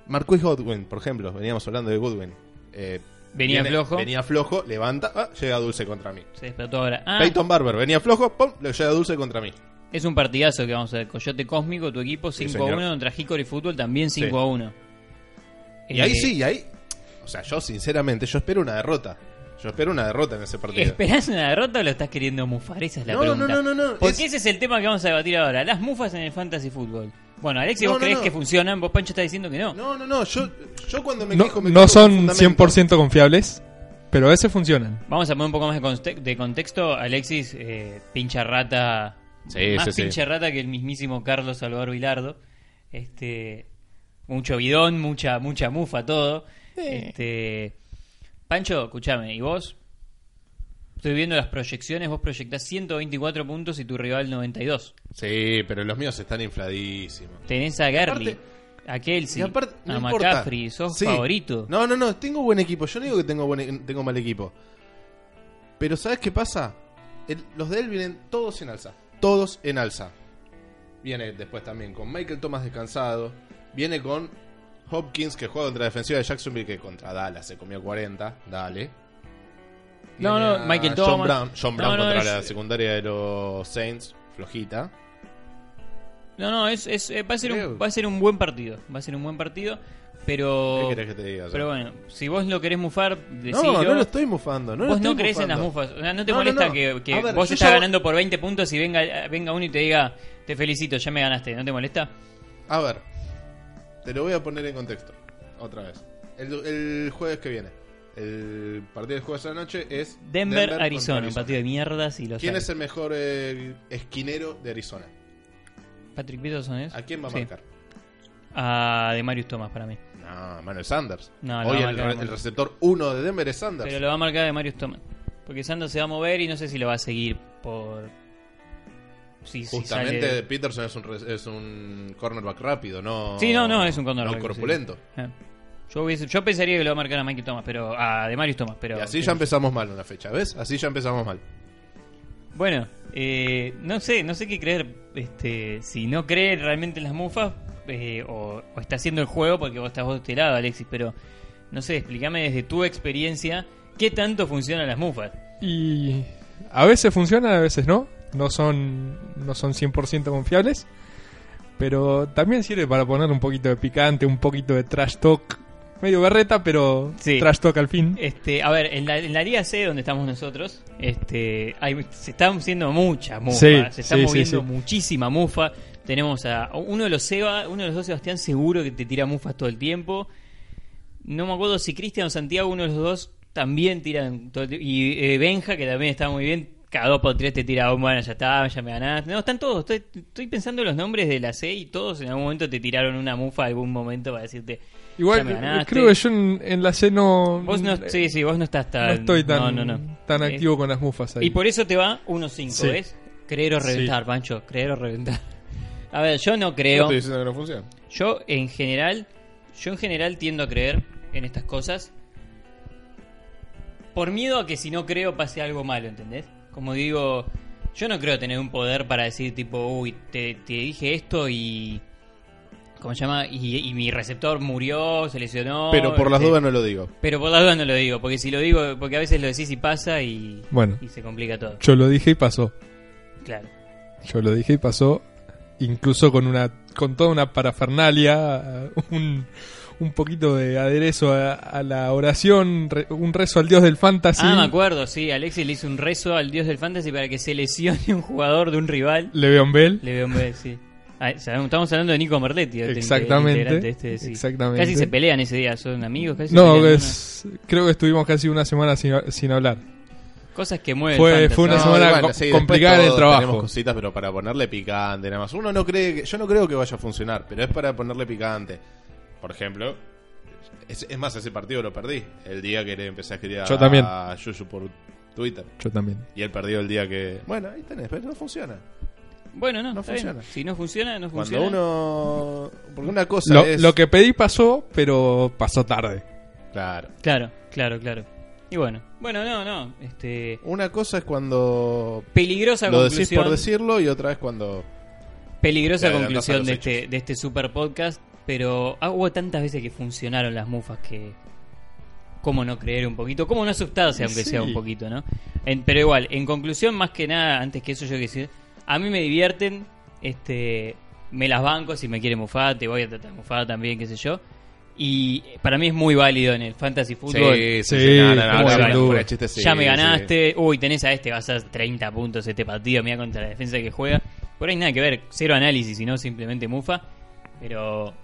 Marquis Godwin, por ejemplo, veníamos hablando de Godwin. Eh, Venía viene- flojo. Venía flojo, levanta, ah, llega Dulce contra mí. Se despertó ahora. Ah, Peyton Barber venía flojo, pum, le llega Dulce contra mí. es un partidazo que vamos a ver. Coyote Cósmico, tu equipo 5 Sí, a 1 señor. contra Hickory Fútbol también 5 a 1. Y ahí sí, y ahí. O sea, yo sinceramente, yo espero una derrota. Yo espero una derrota en ese partido. ¿Esperás una derrota o lo estás queriendo mufar? Esa es la No, pregunta. no, no, no, no, Porque es- ese es el tema que vamos a debatir ahora. Las mufas en el fantasy fútbol. Bueno, Alexi, No, vos no, creés no. que funcionan, vos Pancho está diciendo que no. No, no, no, yo, yo cuando me No, quejo me no quejo son con fundamento. 100% confiables, pero a veces funcionan. Vamos a poner un poco más de, conte- de contexto. Alexis, eh, pincha rata. Sí, más sí, sí. pincha rata que el mismísimo Carlos Salvador Vilardo. Este, mucho bidón, mucha, mucha mufa, todo. Este, Pancho, escúchame, ¿y vos? Estoy viendo las proyecciones, vos proyectás 124 puntos y tu rival 92. Sí, pero los míos están infladísimos. Tenés a Gerli, aparte- a Kelsey, Y aparte, no a importa. McCaffrey, sos Sí. favorito. No, no, no, tengo buen equipo. Yo no digo que tengo, buen, e- tengo mal equipo. Pero ¿sabes qué pasa? El- los de él vienen todos en alza. Todos en alza. Viene después también con Michael Thomas descansado. Viene con Hopkins que juega contra la defensiva de Jacksonville que contra Dallas se comió 40. Dale. No, no, Michael John Thomas. Brown, John No, Brown no, contra es- la secundaria de los Saints. Flojita. No, no, es, es- eh, va, a ser un, va a ser un buen partido. Va a ser un buen partido, pero... ¿Qué querés que te diga? Pero bueno, si vos lo querés mufar, no, decilo. no lo estoy mufando. No vos no crees en las mufas. O sea, no te No, no, molesta no. que, que A ver, vos estás ya- ganando por 20 puntos y venga, venga uno y te diga, te felicito, ya me ganaste. ¿No te molesta? A ver, te lo voy a poner en contexto. Otra vez. El, el jueves que viene. El partido del jueves de la noche es Denver, Arizona, un partido de mierdas y los ¿Quién es el mejor eh, esquinero de Arizona? Patrick Peterson es. ¿A quién va a Sí. marcar? A de Marius Thomas para mí. No, Manuel Sanders. No, Hoy a el, re- receptor 1 de Denver es Sanders. Pero lo va a marcar de Marius Thomas. Porque Sanders se va a mover y no sé si lo va a seguir por. Si Justamente Peterson es un, es un cornerback rápido, no. Sí, no, no, es un cornerback, No sí. corpulento. Eh. Yo, hubiese- yo pensaría que lo va a marcar a Mikey Thomas, pero a de Marius Thomas, pero y así ya empezamos mal una fecha, ¿ves? Así ya empezamos mal. Bueno, eh, no sé, no sé qué creer. Este, si no cree realmente en las mufas eh, o, o está haciendo el juego porque vos estás vos de este lado, Alexis, pero no sé, explícame desde tu experiencia qué tanto funcionan las mufas. Y a veces funcionan, a veces no. No son, no son 100% confiables. Pero también sirve para poner un poquito de picante, un poquito de trash talk. Medio berreta, pero Sí. trash talk al fin. Este, a ver, en la, en la Liga C donde estamos nosotros, este, hay, se están haciendo mucha mufa, Sí, se está sí, moviendo muchísima mufa. Tenemos a uno de los Seba, uno de los dos Sebastián seguro que te tira mufas todo el tiempo. No me acuerdo si Cristian o Santiago, uno de los dos, también tiran. todo el tiempo. y eh, Benja, que también está muy bien. Cada dos por tres te tira, oh, bueno, ya está, ya me ganaste. No, están todos. Estoy, estoy pensando en los nombres de la C y todos en algún momento te tiraron una mufa algún momento para decirte. Igual ganaste. creo que yo en, en la C no, Vos no, sí, sí, vos no estás tan. no estoy tan, no, no, no. tan Eh, activo con las mufas ahí. Y por eso te va 1-5, Sí. ¿ves? Creer o Sí. reventar, Pancho. Creer o reventar. A ver, yo no No creo. estoy diciendo que no funciona. Yo en general, yo en general tiendo a creer en estas cosas por miedo a que si no creo pase algo malo, ¿entendés? Como digo, yo no creo tener un poder para decir tipo, uy, te, te dije esto y ¿cómo se llama? Y, y mi receptor murió, se lesionó. Pero por las este, dudas no lo digo. Pero por las dudas no lo digo, porque si lo digo, porque a veces lo decís y pasa y, Bueno. y se complica todo. Yo lo dije y pasó. Claro. Yo lo dije y pasó. Incluso con una con toda una parafernalia, un, un poquito de aderezo a, a la oración, un rezo al dios del fantasy. Ah, me acuerdo, sí. Alexis le hizo un rezo al dios del fantasy para que se lesione un jugador de un rival. Le'Veon Bell. Le veo un B, sí. Ah, estamos hablando de Nico Merletti. este Exactamente, integrante este, sí. exactamente. Casi se pelean ese día, son amigos. Casi No, creo que estuvimos casi una semana sin, sin hablar. Cosas que mueven. Fue- una No, semana co- sí, complicada en el trabajo. Tenemos cositas, pero para ponerle picante, nada más. Uno no cree que, yo no creo que vaya a funcionar, pero es para ponerle picante. Por ejemplo, es, es más, ese partido lo perdí. El día que le empecé a escribir Yo también. a Yuyu por Twitter. Yo también. Y él perdió el día que. Bueno, ahí tenés, pero no funciona. Bueno, no, No bien. funciona. Si no funciona, no Cuando funciona. uno. Porque una cosa Lo, es. lo que pedí pasó, pero pasó tarde. Claro. Claro, claro, claro. Y bueno, bueno, no, no. Este, Una cosa es cuando. peligrosa Lo decís conclusión. por decirlo y otra es cuando. Peligrosa conclusión de hechos. este, de este super podcast, pero ah, hubo tantas veces que funcionaron las mufas que... ¿Cómo no creer un poquito? ¿Cómo no asustarse aunque Sí. sea un poquito, no? En- pero igual, en conclusión, más que nada, antes que eso yo que decir, a mí me divierten, este, me las banco, si me quiere mufar, te voy a tratar de mufar también, qué sé yo. Y para mí es muy válido en el fantasy fútbol. sí, no, no, no, chiste, sí, ya me sí. ganaste, uy, tenés a este, vas a hacer 30 puntos este partido, mira contra la defensa que juega. Por ahí nada que ver, cero análisis, sino simplemente mufa. Pero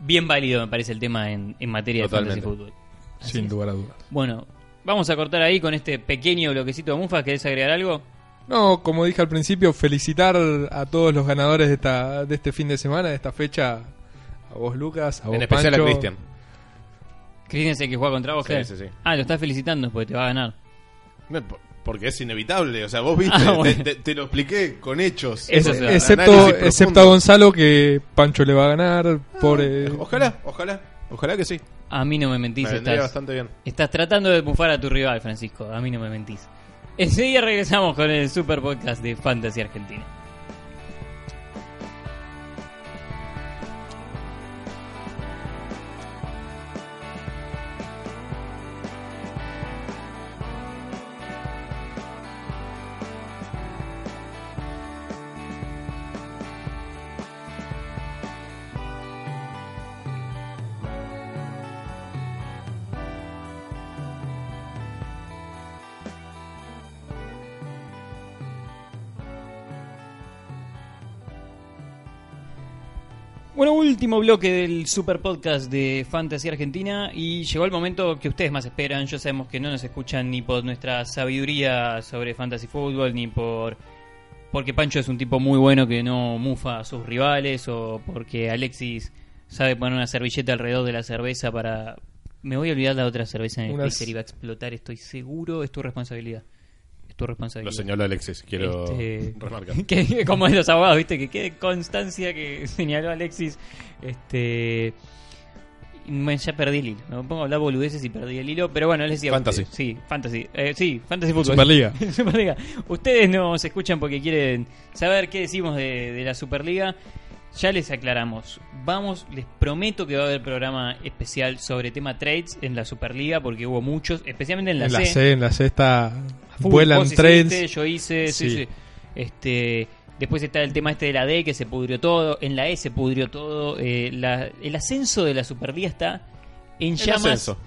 bien válido me parece el tema en, en materia Totalmente. de fantasy fútbol. Así sin es. lugar a dudas. Bueno, vamos a cortar ahí con este pequeño bloquecito de mufa. ¿Querés agregar algo? No, como dije al principio, felicitar a todos los ganadores de esta de este fin de semana, de esta fecha. A vos, Lucas, a vos, En especial Pancho. a Cristian. Cristian es el que juega contra vos, Sí, Ger? sí, sí. Ah, lo estás felicitando porque te va a ganar. No, por- Porque es inevitable. O sea, vos viste, Ah, te- bueno. te, te lo expliqué con hechos. Eso Es- excepto, excepto a Gonzalo que Pancho le va a ganar. Pobre. Ojalá, ojalá. Ojalá que sí. A mí no me mentís, Me estás, bastante bien. estás tratando de bufar a tu rival, Francisco. A mí no me mentís. Enseguida regresamos con el super podcast de Fantasy Argentina. Bueno, último bloque del super podcast de Fantasy Argentina y llegó el momento que ustedes más esperan. Ya sabemos que no nos escuchan ni por nuestra sabiduría sobre fantasy fútbol ni por porque Pancho es un tipo muy bueno que no mufa a sus rivales o porque Alexis sabe poner una servilleta alrededor de la cerveza para me voy a olvidar la otra cerveza en el Unas- freezer y va a explotar, estoy seguro, es tu responsabilidad. Es tu responsabilidad. Lo señaló Alexis, quiero Este, remarcar. que, como en los abogados, viste, que quede constancia que señaló Alexis. Este. me- ya perdí el hilo. Me pongo a hablar boludeces y perdí el hilo. Pero bueno, les decía. Fantasy. sí, fantasy. Eh, sí, fantasy fútbol. Superliga. Superliga. Ustedes nos escuchan porque quieren saber qué decimos de, de la Superliga. Ya les aclaramos. Vamos, les prometo que va a haber programa especial sobre tema trades en la Superliga porque hubo muchos, especialmente en la, En la C. C, en la C está. Full, vuelan trades. hiciste, yo hice, sí, Sí. sí. Este, después está el tema este de la D que se pudrió todo, en la E se pudrió todo, eh, la- el ascenso de la Superliga está en El llamas, ascenso.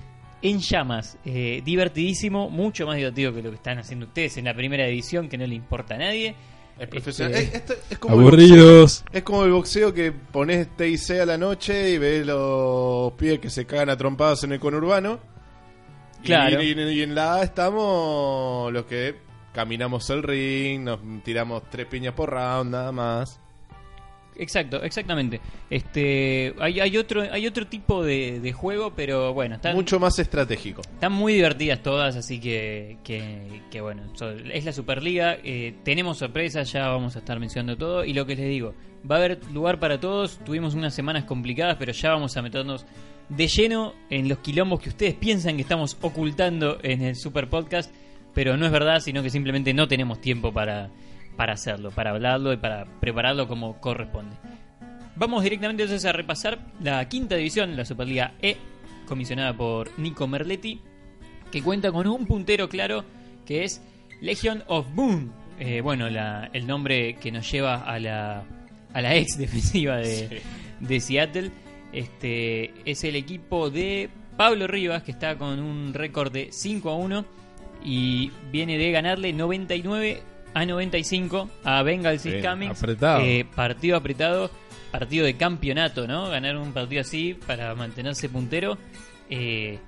en llamas, eh, divertidísimo, mucho más divertido que lo que están haciendo ustedes en la primera edición que no le importa a nadie. Es profesional. Este- Es, esto es como el boxeo. Aburridos. Es como el boxeo que pones TIC a la noche y ves los pies que se cagan a trompadas en el conurbano. Y- Claro. Y, y en la A estamos los que caminamos el ring, nos tiramos tres piñas por round, nada más. Exacto, exactamente. Este, hay, hay otro, hay otro tipo de, de juego, pero bueno, están, Mucho más estratégico. están muy divertidas todas, así que, que, que bueno, so- es la Superliga. eh, tenemos sorpresas, ya vamos a estar mencionando todo. Y lo que les digo, va a haber lugar para todos. Tuvimos unas semanas complicadas, pero ya vamos a meternos de lleno en los quilombos que ustedes piensan que estamos ocultando en el Super Podcast, pero no es verdad, sino que simplemente no tenemos tiempo para, para hacerlo, para hablarlo y para prepararlo como corresponde. Vamos directamente entonces a repasar la quinta división, la Superliga E, comisionada por Nico Merletti, que cuenta con un puntero claro que es Legion of Boom. Eh, bueno, la- el nombre que nos lleva a la, a la ex defensiva de, de Seattle. Este es el equipo de Pablo Rivas, que está con un récord de 5 a 1 y viene de ganarle 99 a 95 a Bengals y Cummings. apretado. Eh, partido apretado, partido de campeonato, ¿no? Ganar un partido así para mantenerse puntero. eh,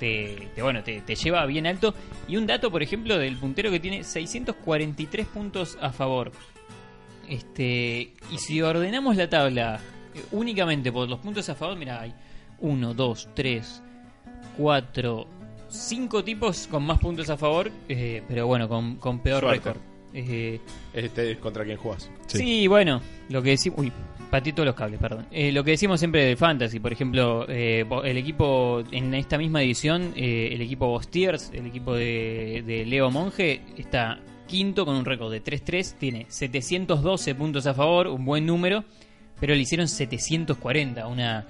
te, te- bueno, te, te lleva bien alto. Y un dato, por ejemplo, del puntero que tiene 643 puntos a favor. Este, y si ordenamos la tabla eh, únicamente por los puntos a favor, mira, hay 1, 2, 3, 4, 5 tipos con más puntos a favor, eh, pero bueno, con, con peor récord. Eh, Este es contra quien jugás. Sí. bueno, lo que decimos. Uy, todos los cables, perdón. Eh, lo que decimos siempre del Fantasy, por ejemplo, eh, el equipo en esta misma edición, eh, el equipo Bostiers, el equipo de, de Leo Monge, está quinto con un récord de 3-3, tiene 712 puntos a favor, un buen número, pero le hicieron 740, una,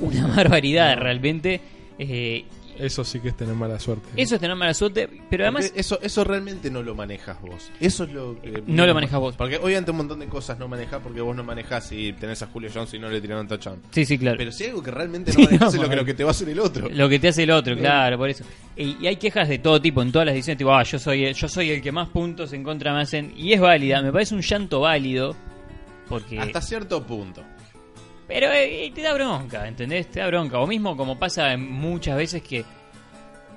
una barbaridad realmente. Eh, Eso sí que es tener mala suerte. eso es tener mala suerte, pero además. Porque eso, eso realmente no lo manejas vos. Eso es lo que. No lo manejas vos. Porque obviamente un montón de cosas no manejas porque vos no manejás y tenés a Julio Jones y no le tiraron touchdown. Sí, sí, claro. Pero si hay algo que realmente no Sí, manejas no, es lo que, lo que te va a hacer el otro. Lo que te hace el otro, Bien. claro, por eso. Y, y hay quejas de todo tipo en todas las ediciones, tipo, ah, yo soy el, yo soy el que más puntos en contra me hacen. Y es válida, me parece un llanto válido. Porque. Hasta cierto punto. Pero eh, te da bronca, ¿entendés? Te da bronca. O mismo como pasa muchas veces que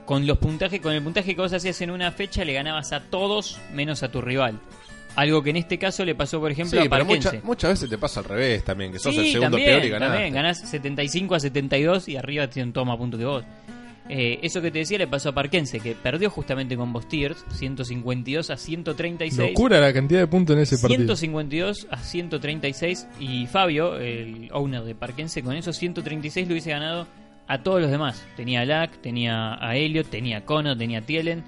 con los puntajes, con el puntaje que vos hacías en una fecha le ganabas a todos menos a tu rival. Algo que en este caso le pasó, por ejemplo, Sí, a pero mucha- muchas veces te pasa al revés también, que sos Sí, el segundo también, peor y ganaste. también, ganás 75 a 72 y arriba tienen todo más puntos que vos. Eh, eso que te decía le pasó a Parkense, que perdió justamente con Bostiers, 152 a 136. Locura la cantidad de puntos en ese partido. 152 a 136 y Fabio, el owner de Parkense, con esos 136 lo hubiese ganado a todos los demás. Tenía a Lack, tenía a Elliot, tenía a Cono, tenía a Tielen.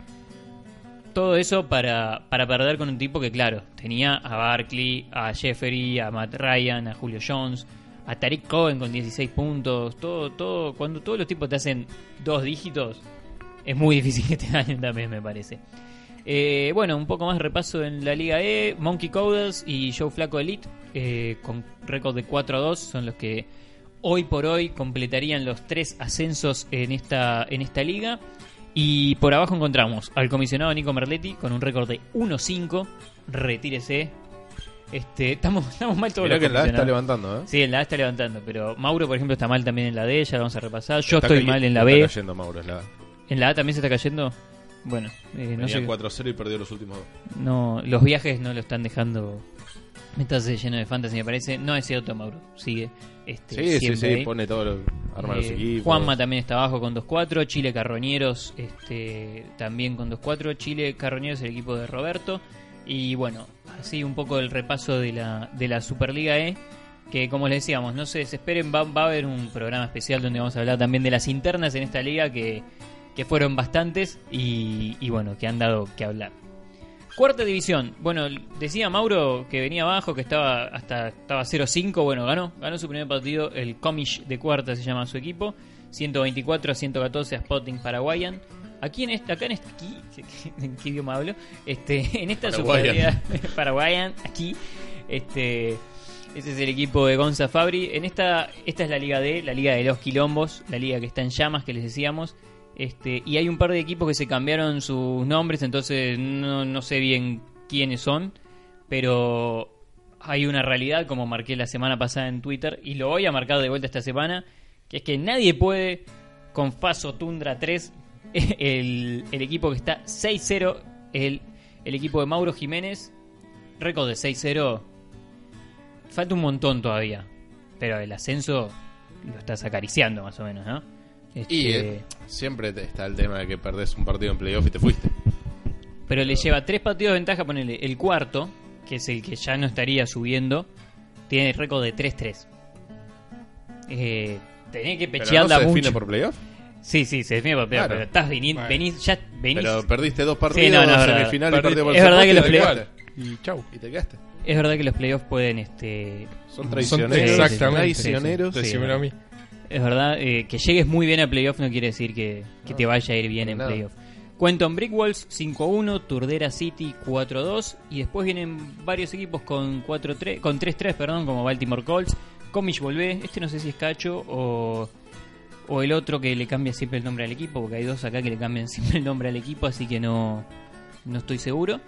Todo eso para, para perder con un tipo que, claro, tenía a Barkley, a Jeffery, a Matt Ryan, a Julio Jones, a Tariq Cohen con 16 puntos. Todo, todo, cuando todos los tipos te hacen dos dígitos, es muy difícil que te ganen también, me parece. Eh, bueno, un poco más repaso en la Liga E. Monkey Coders y Joe Flaco Elite, eh, con récord de 4 a 2, son los que hoy por hoy completarían los tres ascensos en esta, en esta liga. Y por abajo encontramos al comisionado Nico Merletti con un récord de 1-5. Retírese. Este, estamos, estamos mal todos Mirá los que en la A está levantando, ¿eh? Sí, en la A está levantando, pero Mauro, por ejemplo, está mal también en la D, ya lo vamos a repasar. Yo Está estoy mal en la está B. cayendo Mauro, es la A. ¿En la A también se está cayendo? Bueno, eh, no sé. 4-0 y perdió los últimos dos. No, los viajes no lo están dejando meterse lleno de fantasy, me parece. No es cierto, Mauro. Sigue. Este, Sí, sí, sí, ahí. pone todo lo, arma los Eh, equipos. Juanma también está abajo con 2-4. Chile Carroñeros este, también con 2-4. Chile Carroñeros el equipo de Roberto. Y bueno, así un poco el repaso de la, de la Superliga E. Que como les decíamos, no se desesperen, va, va a haber un programa especial donde vamos a hablar también de las internas en esta liga que, que fueron bastantes y, y bueno, que han dado que hablar. Cuarta división. Bueno, decía Mauro que venía abajo, que estaba hasta estaba 0-5. Bueno, ganó. Ganó su primer partido. El Comish de cuarta se llama su equipo. 124 a 114 a Spotting Paraguayan. Aquí en esta, acá en este, aquí, ¿en qué idioma hablo? Este, en esta Paraguayan. Superliga Paraguayan, aquí, este, ese es el equipo de Gonza Fabri. En esta, esta es la Liga D, la Liga de los Quilombos, la liga que está en llamas, que les decíamos. Este, y hay un par de equipos que se cambiaron sus nombres, entonces no, no sé bien quiénes son, pero hay una realidad, como marqué la semana pasada en Twitter, y lo voy a marcar de vuelta esta semana, que es que nadie puede con Faso Tundra 3 el, el equipo que está 6-0, el, el equipo de Mauro Jiménez, récord de 6-0. Falta un montón todavía, pero el ascenso lo estás acariciando más o menos, ¿no? Este, Y eh, siempre te- está el tema de que perdés un partido en playoff y te fuiste. Pero le lleva tres partidos de ventaja, ponele. El cuarto, que es el que ya no estaría subiendo, tiene récord de 3-3. Eh, tenés que Pero no pechearla se define mucho. por playoff. Sí, sí, se define por playoff, Claro. pero estás viniendo, Bueno. venís, ya venís. Pero perdiste dos partidos, Sí, no, no, es verdad. semifinal y Perdí- partido por es verdad que los y te playoff- quedaste. Y chau. Y te quedaste. Es verdad que los playoffs pueden, este, Son Son- traicioneros. exactamente. Traicioneros. Sí, Decímelo a mí. es verdad eh, que llegues muy bien a playoff no quiere decir que, que te vaya a ir bien para en nada. playoff. Quentin Brickwalls 5-1, Turdera City 4-2 y después vienen varios equipos con 4-3, con 3-3, perdón, como Baltimore Colts, Comish Volvé, este no sé si es Cacho o o el otro que le cambia siempre el nombre al equipo, porque hay dos acá que le cambian siempre el nombre al equipo, así que no no estoy seguro.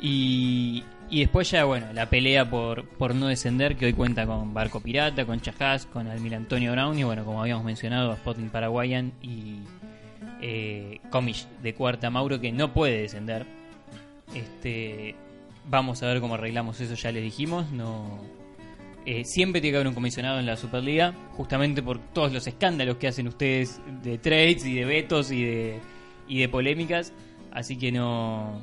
Y, y después ya, bueno, la pelea por, por no descender, que hoy cuenta con Barco Pirata, con Chajás, con Almir Antonio Brown y, bueno, como habíamos mencionado, a Spotting Paraguayan y eh, de cuarta Mauro, que no puede descender. Este, vamos a ver cómo arreglamos eso, ya les dijimos. No, eh, siempre tiene que haber un comisionado en la Superliga, justamente por todos los escándalos que hacen ustedes de trades y de vetos y de, y de polémicas. Así que no.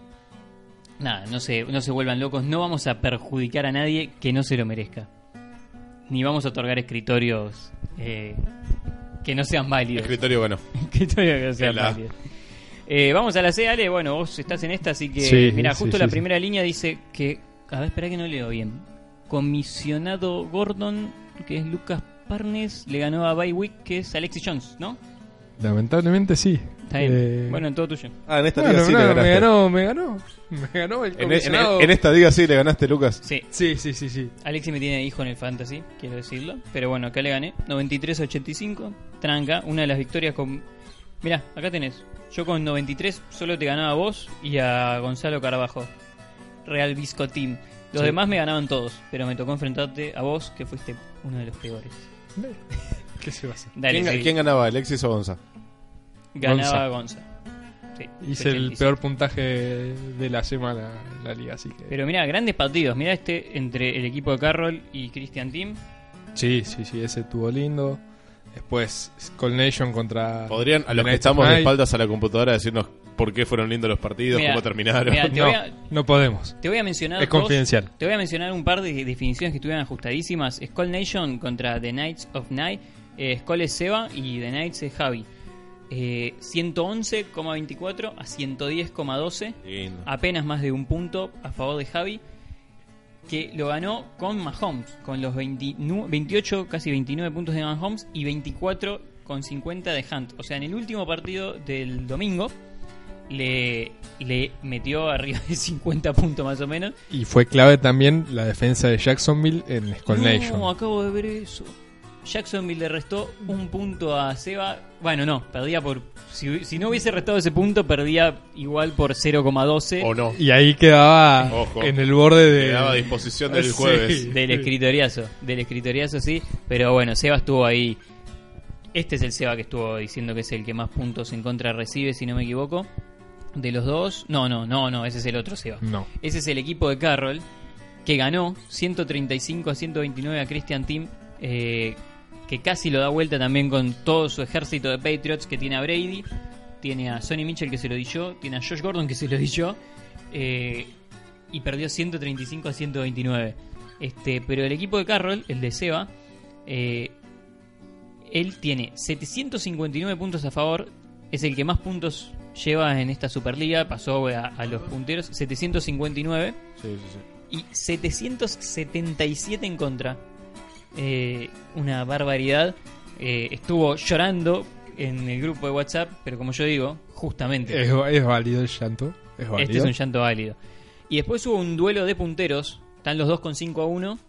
Nada, no se, no se vuelvan locos. No vamos a perjudicar a nadie que no se lo merezca. Ni vamos a otorgar escritorios eh, que no sean válidos. Escritorio bueno. Escritorios que no sean La. válidos. Eh, vamos a la C, Ale. Bueno, vos estás en esta, así que. Sí, mira, justo sí, la sí. primera línea dice que. A ver, espera que no leo bien. Comisionado Gordon, que es Lucas Parnes, le ganó a Baywick, que es Alexis Jones, ¿no? Lamentablemente sí. Está bien. Eh, Bueno, en todo tuyo. Ah, en esta bueno, liga sí no, le me ganaste. ganó, me ganó. Me ganó el En, en- comisionado. en esta liga sí le ganaste, Lucas. Sí, Sí, sí, sí, sí. Alexis me tiene hijo en el fantasy, quiero decirlo. Pero bueno, acá le gané. 93-85. Tranca, una de las victorias con. Mirá, acá tenés. Yo con 93 solo te ganaba a vos y a Gonzalo Carabajo. Real Visco Team. Los Sí. demás me ganaban todos, pero me tocó enfrentarte a vos, que fuiste uno de los peores. ¿Qué se va a hacer? Dale, ¿Quién, quién ganaba, Alexis o Gonza? ganaba Gonza. Sí, Hice el 85. peor puntaje de la semana en la liga, así que. Pero mira, grandes partidos. Mira este entre el equipo de Carroll y Christian Team. Sí, sí, sí, ese estuvo lindo. Después, Skull Nation contra. Podrían, a los que estamos de espaldas a la computadora, decirnos por qué fueron lindos los partidos, cómo terminaron. mira, te no, voy a- no podemos. Te voy a mencionar Es dos- confidencial. Te voy a mencionar un par de definiciones que estuvieran ajustadísimas. Skull Nation contra The Knights of Night. Eh, Skull es Seba y The Knights es Javi. Eh, 111,24 a 110,12. Lindo. Apenas más de un punto a favor de Javi. Que lo ganó con Mahomes. Con los 20 nu- 28, casi 29 puntos de Mahomes y 24,50 de Hunt. O sea, en el último partido del domingo. Le, le metió arriba de 50 puntos más o menos. Y fue clave también la defensa de Jacksonville en Skull no, Nation. acabo de ver eso. Jacksonville le restó un punto a Seba. Bueno, no, perdía por. Si, si no hubiese restado ese punto, perdía igual por 0,12 O no. Y ahí quedaba Ojo. en el borde de. Quedaba a disposición del Sí. jueves. del escritoriazo. Del escritoriazo, sí. Pero bueno, Seba estuvo ahí. Este es el Seba que estuvo diciendo que es el que más puntos en contra recibe, si no me equivoco. De los dos. No, no, no, no, ese es el otro Seba. No. Ese es el equipo de Carroll que ganó 135 a 129 a Christian Team. eh, que casi lo da vuelta también con todo su ejército de Patriots que tiene a Brady, tiene a Sonny Mitchell que se lo di yo, tiene a Josh Gordon que se lo di yo, eh, y perdió 135 a 129. Este, pero el equipo de Carroll, el de Seba, eh, él tiene 759 puntos a favor, es el que más puntos lleva en esta Superliga, pasó a, a los punteros, 759 Sí, sí, sí. y 777 en contra. Eh, una barbaridad. Eh, estuvo llorando en el grupo de WhatsApp, pero como yo digo, justamente Es, es válido el llanto. Es válido. este es un llanto válido. Y después hubo un duelo de punteros. Están los dos con 5 a 1.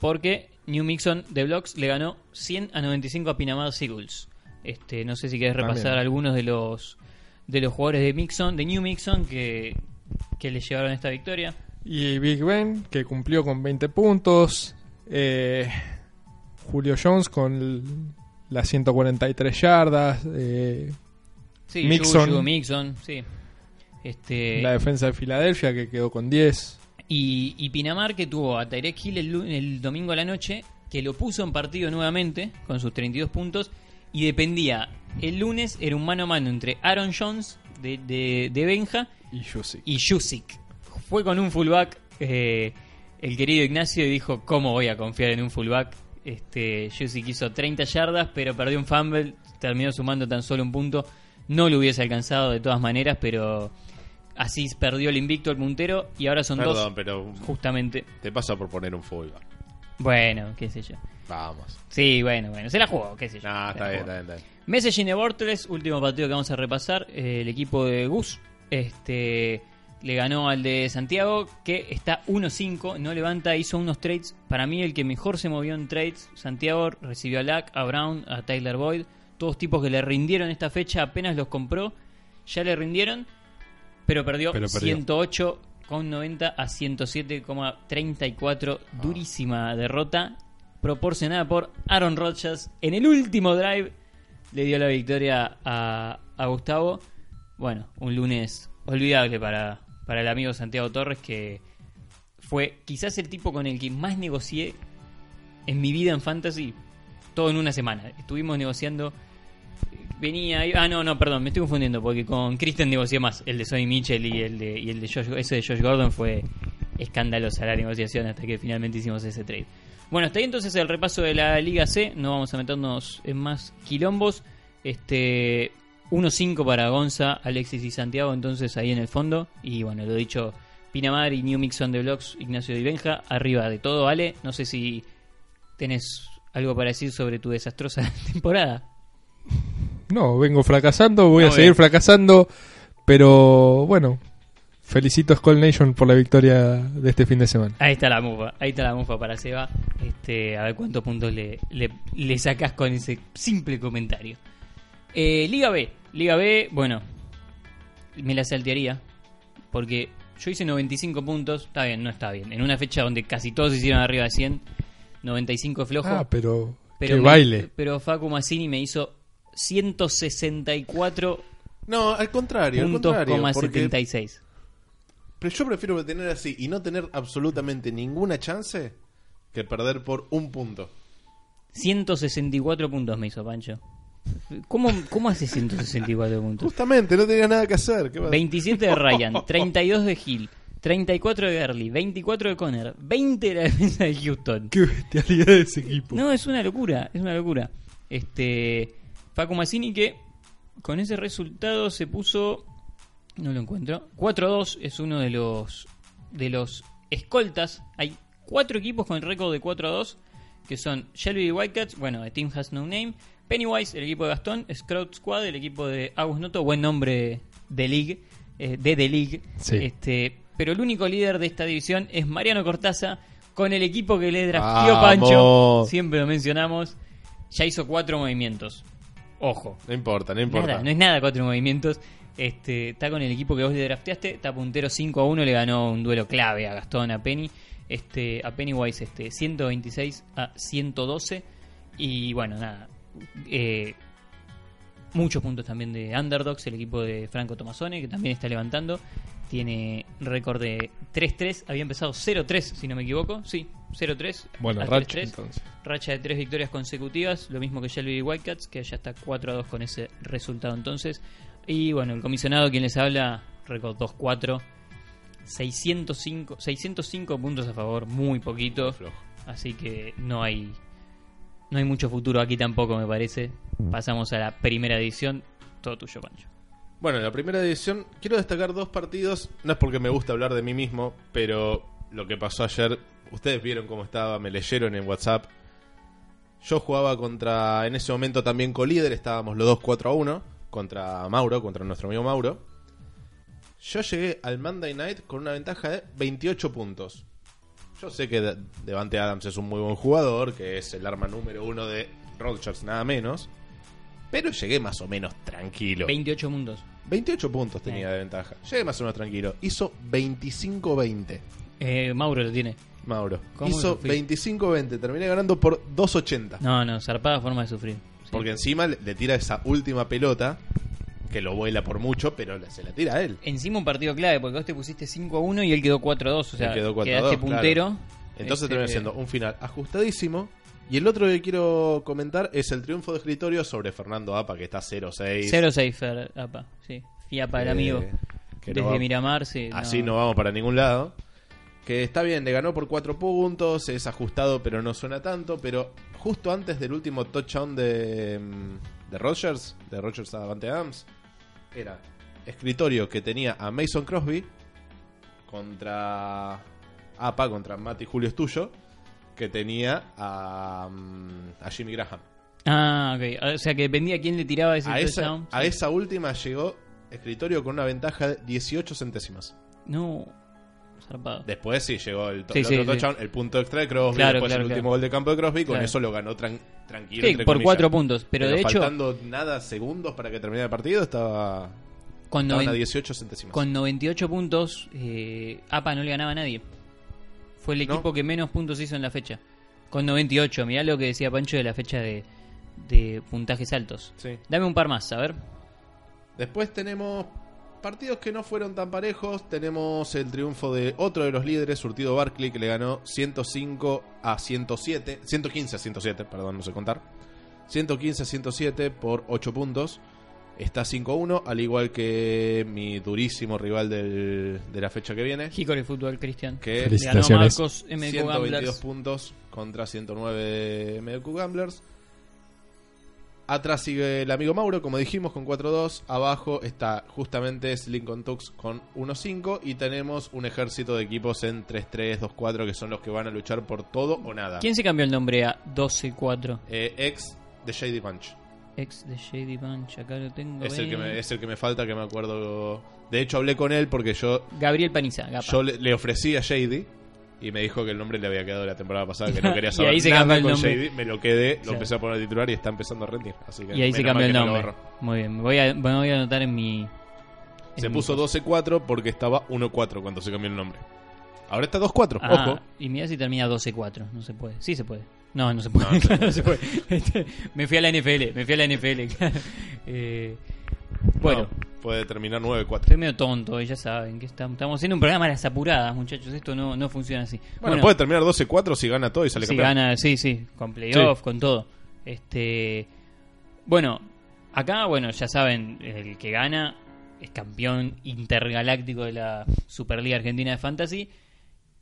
Porque New Mixon de Blocks le ganó 100 a 95 a Pinamar Seagulls. Este, no sé si querés repasar También. algunos de los de los jugadores de Mixon, de New Mixon, que, que le llevaron esta victoria. Y Big Ben, que cumplió con 20 puntos. Eh, Julio Jones con las 143 yardas. eh, Sí, Mixon. Mixon, sí. Este, La defensa de Filadelfia que quedó con 10. y, y Pinamar que tuvo a Tyrek Hill el, domingo a la noche, que lo puso en partido nuevamente con sus 32 puntos y dependía. El lunes era un mano a mano entre Aaron Jones de, de, de Benja Y sí. y Jusic. Fue con un fullback eh, el querido Ignacio dijo, ¿cómo voy a confiar en un fullback? Este, Jusic hizo 30 yardas, pero perdió un fumble, terminó sumando tan solo un punto. No lo hubiese alcanzado de todas maneras, pero así perdió el invicto el puntero y ahora son Perdón, dos pero justamente. te pasa por poner un fullback. Bueno, qué sé yo. Vamos. Sí, bueno, bueno, se la jugó, qué sé yo. Se está bien, está bien, está bien. Messaging de Bortles, último partido que vamos a repasar. eh, el equipo de Gus este, le ganó al de Santiago, que está 1-5, no levanta, hizo unos trades. Para mí, el que mejor se movió en trades, Santiago recibió a Lack, a Brown, a Tyler Boyd. Todos tipos que le rindieron esta fecha, apenas los compró, ya le rindieron, pero perdió, Pero perdió. 108 con 90 a 107,34. Durísima derrota, proporcionada por Aaron Rodgers en el último drive le dio la victoria a, a Gustavo. Bueno, un lunes olvidable para, para el amigo Santiago Torres, que fue quizás el tipo con el que más negocié en mi vida en Fantasy, todo en una semana. Estuvimos negociando. Venía. Ah, no, no, perdón, me estoy confundiendo, porque con Christian negocié más. El de Sonny Mitchell y el de, y el de Josh, ese de Josh Gordon fue escandalosa la negociación hasta que finalmente hicimos ese trade. Bueno, hasta ahí entonces el repaso de la Liga C. No vamos a meternos en más quilombos. Este 1-5 para Gonza, Alexis y Santiago, entonces ahí en el fondo. Y bueno, lo dicho, Pinamar y New Mixon de Blocks, Ignacio de Benja, arriba de todo, Ale. No sé si tenés algo para decir sobre tu desastrosa temporada. No, vengo fracasando, voy No, a seguir bien. fracasando. Pero bueno, felicito a Skull Nation por la victoria de este fin de semana. Ahí está la mufa, ahí está la mufa para Seba. Este, a ver cuántos puntos le, le, le sacas con ese simple comentario. Eh, Liga B, Liga B, bueno, me la saltearía. Porque yo hice 95 puntos, está bien, no está bien. En una fecha donde casi todos hicieron arriba de 100, 95 flojo. Ah, pero, pero qué me- baile. Pero Facu Massini me hizo 164 No, al contrario, al puntos, contrario. coma porque- 76. Pero yo prefiero tener así y no tener absolutamente ninguna chance que perder por un punto. 164 puntos me hizo Pancho. ¿Cómo, cómo hace 164 puntos? Justamente, no tenía nada que hacer. ¿qué va- 27 de Ryan, 32 de Hill, 34 de Gurley, 24 de Conner, 20 de la defensa de Houston. Qué bestialidad de ese equipo. No, es una locura, es una locura. Este Facu Massini que con ese resultado se puso no lo encuentro. 4-2 es uno de los de los escoltas. Hay cuatro equipos con el récord de 4-2 que son Shelby Whitecats, bueno, The Team Has No Name, Pennywise, el equipo de Gastón, Scout Squad, el equipo de Agus Noto, buen nombre de League, eh, de The League. Sí. Este, pero el único líder de esta división es Mariano Cortaza con el equipo que le draftió. Pancho. Siempre lo mencionamos. Ya hizo cuatro movimientos. Ojo. No importa, no importa. Nada, no es nada cuatro movimientos. Este, está con el equipo que vos le drafteaste, está puntero 5 a 1, le ganó un duelo clave a Gastón, a Penny, este, a Pennywise este, 126 a 112 y bueno, nada, eh, muchos puntos también de Underdogs, el equipo de Franco Tomasone, que también está levantando, tiene récord de 3-3, había empezado 0-3 si no me equivoco, sí, 0-3. Bueno, racha 3-3 entonces. racha de tres victorias consecutivas, lo mismo que Shelby Whitecats, que ya está 4 a 2 con ese resultado entonces. Y bueno, el comisionado quien les habla, récord 2-4, 605, 605 puntos a favor, muy poquito, así que no hay no hay mucho futuro aquí tampoco me parece. Pasamos a la primera edición, todo tuyo Pancho. Bueno, en la primera edición quiero destacar dos partidos. No es porque me gusta hablar de mí mismo, pero lo que pasó ayer, ustedes vieron cómo estaba, me leyeron en WhatsApp. Yo jugaba contra, en ese momento también colíder, estábamos los dos 4 a 1, contra Mauro, contra nuestro amigo Mauro. Yo llegué al Monday Night con una ventaja de 28 puntos. Yo sé que De- Devante Adams es un muy buen jugador, que es el arma número uno de Rodgers, nada menos. Pero llegué más o menos tranquilo. 28 puntos. 28 puntos tenía Eh. de ventaja. Llegué más o menos tranquilo. Hizo 25-20, Eh, Mauro lo tiene. Mauro. ¿Cómo Hizo sufrí? 25-20. Terminé ganando por 2.80. No, no, zarpada forma de sufrir. Sí. Porque encima le tira esa última pelota que lo vuela por mucho, pero se la tira a él. Encima un partido clave, porque vos te pusiste 5 a 1 y él quedó 4 a 2. O sea, quedó 4 a quedaste 2, puntero. Entonces Este, termina siendo un final ajustadísimo. Y el otro que quiero comentar es el triunfo de escritorio sobre Fernando Apa, que está 0-6. 0-6, Fer, apa, sí. Fiapa el Eh, amigo. que Desde no va- Miramar, sí. Así no vamos para ningún lado. Que está bien, le ganó por 4 puntos, es ajustado pero no suena tanto, pero justo antes del último touchdown de, mm, de Rogers, de Rogers a Davante Adams, era escritorio que tenía a Mason Crosby contra APA, contra Mati Julio Estullo, que tenía a, mm, a Jimmy Graham. Ah, ok. O sea que dependía quién le tiraba ese A esa, touchdown. a esa última llegó escritorio con una ventaja de 18 centésimas. No. Zarpado. Después sí llegó el, to- Sí, el sí, otro sí. touchdown, el punto extra de Crosby, Claro, después claro, el último gol de campo de Crosby, con Claro. eso lo ganó tran- tranquilo. Sí, entre por comillas. cuatro puntos. Pero, de hecho, faltando nada segundos para que termine el partido, estaba con, estaban a noven- 18 centésimas. con 98 puntos, eh, APA no le ganaba a nadie. Fue el ¿No? equipo que menos puntos hizo en la fecha. Con 98. Mirá lo que decía Pancho de la fecha de, de puntajes altos. Sí. Dame un par más, a ver. Después tenemos partidos que no fueron tan parejos. Tenemos el triunfo de otro de los líderes, Surtido Barkley, que le ganó 105 a 107. 115 a 107, perdón, no sé contar. 115 a 107 por 8 puntos. Está 5-1, al igual que mi durísimo rival del- de la fecha que viene. Hickory Fútbol Cristian. Que Le ganó. Marcos MQ 122 Gamblers. puntos contra 109 MQ Gamblers. Atrás sigue el amigo Mauro, como dijimos, con 4-2. Abajo está justamente es Lincoln Tux con 1-5. Y tenemos un ejército de equipos en 3-3, 2-4, que son los que van a luchar por todo o nada. ¿Quién se cambió el nombre a 12-4? Eh, ex de Shady Punch. Ex de Shady Bunch, acá lo tengo. Es el, que eh. me, es el que me falta, que me acuerdo. De hecho, hablé con él porque yo, Gabriel Paniza, Gapa. yo le, le ofrecí a Shady. Y me dijo que el nombre le había quedado la temporada pasada, que no quería Y saber ahí se nada el con nombre. Shady. Me lo quedé, lo empecé a poner a titular y está empezando a rendir. Así que y ahí se cambió el no nombre. Muy bien, me voy a, me voy a anotar en mi. en Se mi puso cosa. 12-4 porque estaba 1-4 cuando se cambió el nombre. Ahora está 2-4, Ah, ojo. Y mira si termina 12-4. No se puede. Sí se puede. No, no se puede. No, se Claro, no se puede. Este, me fui a la NFL. Me fui a la NFL. Eh, bueno, No, puede terminar 9-4. estoy medio tonto. Ya saben que estamos, estamos haciendo un programa a las apuradas, muchachos. Esto no, no funciona así. Bueno, puede terminar 12-4 si gana todo y sale si campeón. gana, sí, sí, con playoff, con todo. Este, bueno, acá, bueno, ya saben, el que gana es campeón intergaláctico de la Superliga Argentina de Fantasy.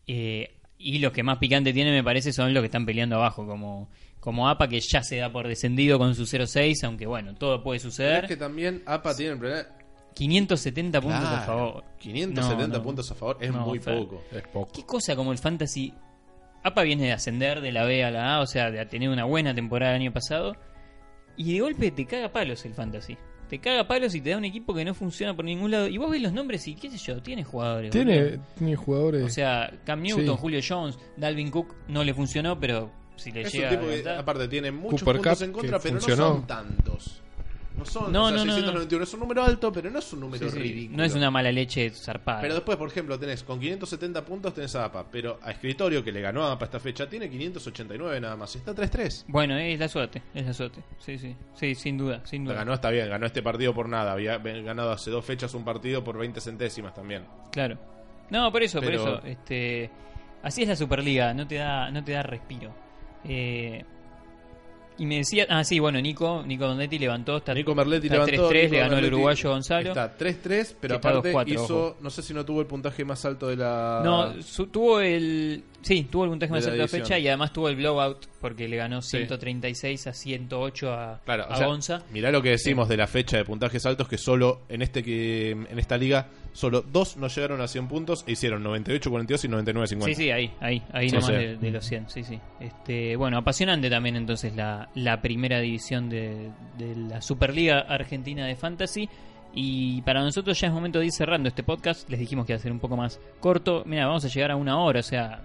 Eh, y los que más picante tienen, me parece, son los que están peleando abajo, como, como APA, que ya se da por descendido con su 0-6, aunque bueno, todo puede Pero suceder. es que también APA tiene el problema. 570 puntos a favor. 570 No, no. puntos a favor es No, muy Fer. poco. Es poco. ¿Qué cosa como el fantasy? APA viene de ascender de la B a la A, o sea, de tener una buena temporada el año pasado. Y de golpe te caga palos el fantasy. Te caga palos y te da un equipo que no funciona por ningún lado. Y vos ves los nombres y qué sé yo, tiene jugadores. Tiene, jugadores. O sea, Cam Newton, Sí. Julio Jones, Dalvin Cook no le funcionó, pero si le Es un llega tipo a que, aparte, tiene muchos Cooper puntos Cup, en contra, pero funcionó. no son tantos. No son, No, o sea, no, no, no. 691 es un número alto, pero no es un número Sí, ridículo. no es una mala leche zarpada. Pero después, por ejemplo, tenés con 570 puntos tenés a APA, pero a Escritorio, que le ganó a APA esta fecha, tiene 589 nada más. Está 3-3. Bueno, es la suerte, es la suerte. Sí, sí, sí, sin duda, sin La duda. ganó, está bien, ganó este partido por nada. Había ganado hace dos fechas un partido por 20 centésimas también. Claro. No, por eso, Pero- por eso. Este, así es la Superliga, no te da, no te da respiro. Eh, y me decía, ah, sí, bueno, Nico, Nico Dondetti levantó, Nico Merletti está levantó. 3-3, Nico le ganó el uruguayo Gonzalo. Está 3-3, pero aparte 2-4, hizo, ojo. no sé si no tuvo el puntaje más alto de la... No, su- tuvo el, sí, tuvo el puntaje más alto de la fecha y además tuvo el blowout porque le ganó Sí. 136 a 108 a, Claro, o a sea, Gonza. mirá lo que decimos de la fecha de puntajes altos, que solo en este que en esta liga, solo dos no llegaron a 100 puntos e hicieron 98-42 y 99-50. Sí, sí, ahí, ahí, ahí Sí, nomás sí. de, de los 100, sí, sí. Este, bueno, apasionante también entonces la, la primera división de, de la Superliga Argentina de Fantasy. Y para nosotros ya es momento de ir cerrando este podcast. Les dijimos que iba a ser un poco más corto. Mira, vamos a llegar a una hora, o sea,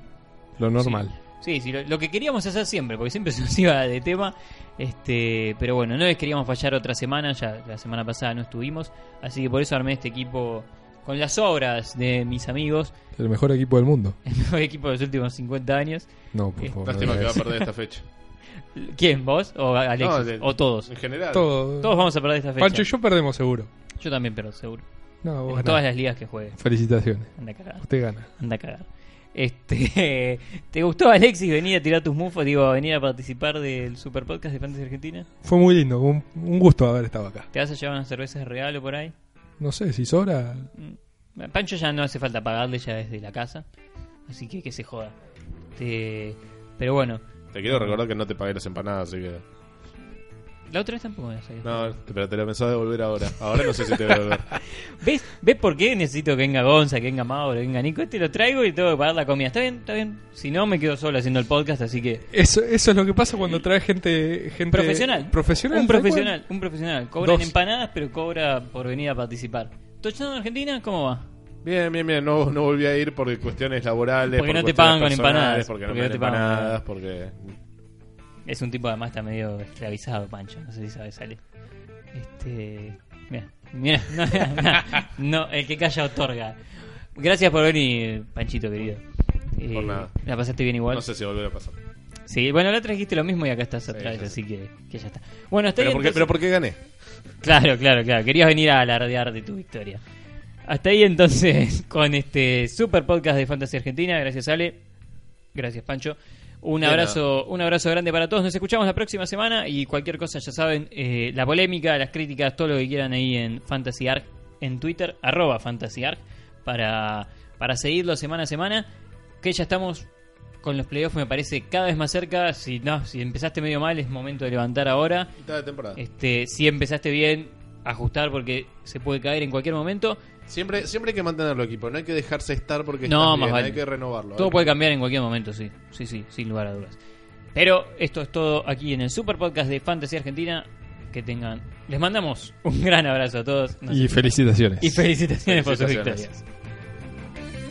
Lo normal. Sí, sí, lo, lo que queríamos hacer siempre, porque siempre se nos iba de tema. Este, pero bueno, no les queríamos fallar otra semana, ya la semana pasada no estuvimos, así que por eso armé este equipo con las obras de mis amigos, El mejor equipo del mundo. el mejor equipo de los últimos 50 años. No, por Eh, favor. Lástima no que va a perder esta fecha. ¿Quién? ¿Vos o Alexis? No, de- ¿O todos? En general. Todo. Todos vamos a perder esta fecha. Pancho y yo perdemos seguro. Yo también pierdo, seguro. No, vos En ganás. todas las ligas que juegue. Felicitaciones. Anda a cagar. Usted gana. Anda a cagar. Este, ¿Te gustó, Alexis, venir a tirar tus mufos? Digo, venir a participar del Super Podcast de Fantasy Argentina. Fue muy lindo, un, un gusto haber estado acá. ¿Te vas a llevar unas cervezas de regalo por ahí? No sé, si sobra, Mm. Pancho ya no hace falta pagarle, ya desde la casa. Así que que se joda. Te- Pero bueno, Te quiero recordar que no te pagué las empanadas, así que. La otra vez tampoco me había No, pero te lo pensaba devolver ahora. Ahora no sé si te voy a devolver. ¿Ves? ¿Ves por qué necesito que venga Gonza, que venga Mauro, que venga Nico? Este lo traigo y tengo que pagar la comida. ¿Está bien? ¿Está bien? Si no, me quedo solo haciendo el podcast, así que... eso, eso es lo que pasa cuando trae gente, gente Profesional. Profesional. Un cual. profesional, un profesional. Cobra en Dos. empanadas, pero cobra por venir a participar. ¿Touchdown Argentina? ¿Cómo va? Bien, bien, bien. No, no volví a ir por cuestiones laborales. Porque por no te pagan con empanadas, Porque no porque me no dan te pagan. empanadas, porque. Es un tipo además está medio esclavizado, Pancho. No sé si sabe, sale. Este. Mira, mira, no, no, no, el que calla otorga. Gracias por venir, Panchito querido. Eh, Por nada. ¿La pasaste bien igual? No sé si volverá a pasar. Sí, bueno, la otra dijiste lo mismo y acá estás otra vez, sí, así que, que ya está. Bueno, hasta Pero ahí ¿por, qué, entonces- pero ¿por qué gané? Claro, claro, claro. Querías venir a alardear de tu victoria. Hasta ahí entonces con este super podcast de Fantasy Argentina. Gracias Ale. Gracias Pancho. Un abrazo, un abrazo grande para todos. Nos escuchamos la próxima semana y cualquier cosa ya saben, eh, la polémica, las críticas, todo lo que quieran ahí en Fantasy Arc en Twitter, arroba Fantasy Arc, para, para seguirlo semana a semana. Que ya estamos con los playoffs, me parece cada vez más cerca. Si no, si empezaste medio mal, es momento de levantar ahora. Mitad de temporada. Este, si empezaste bien, ajustar porque se puede caer en cualquier momento. Siempre, siempre hay que mantenerlo equipo, no hay que dejarse estar porque No, estás más bien, vale. hay que renovarlo. Todo hay puede cambiar en cualquier momento, sí. Sí, sí, sin lugar a dudas. Pero esto es todo aquí en el Super Podcast de Fantasy Argentina. Que tengan. Les mandamos un gran abrazo a todos. Nos Y felicitaciones. y felicitaciones por sus Felicitaciones. victorias.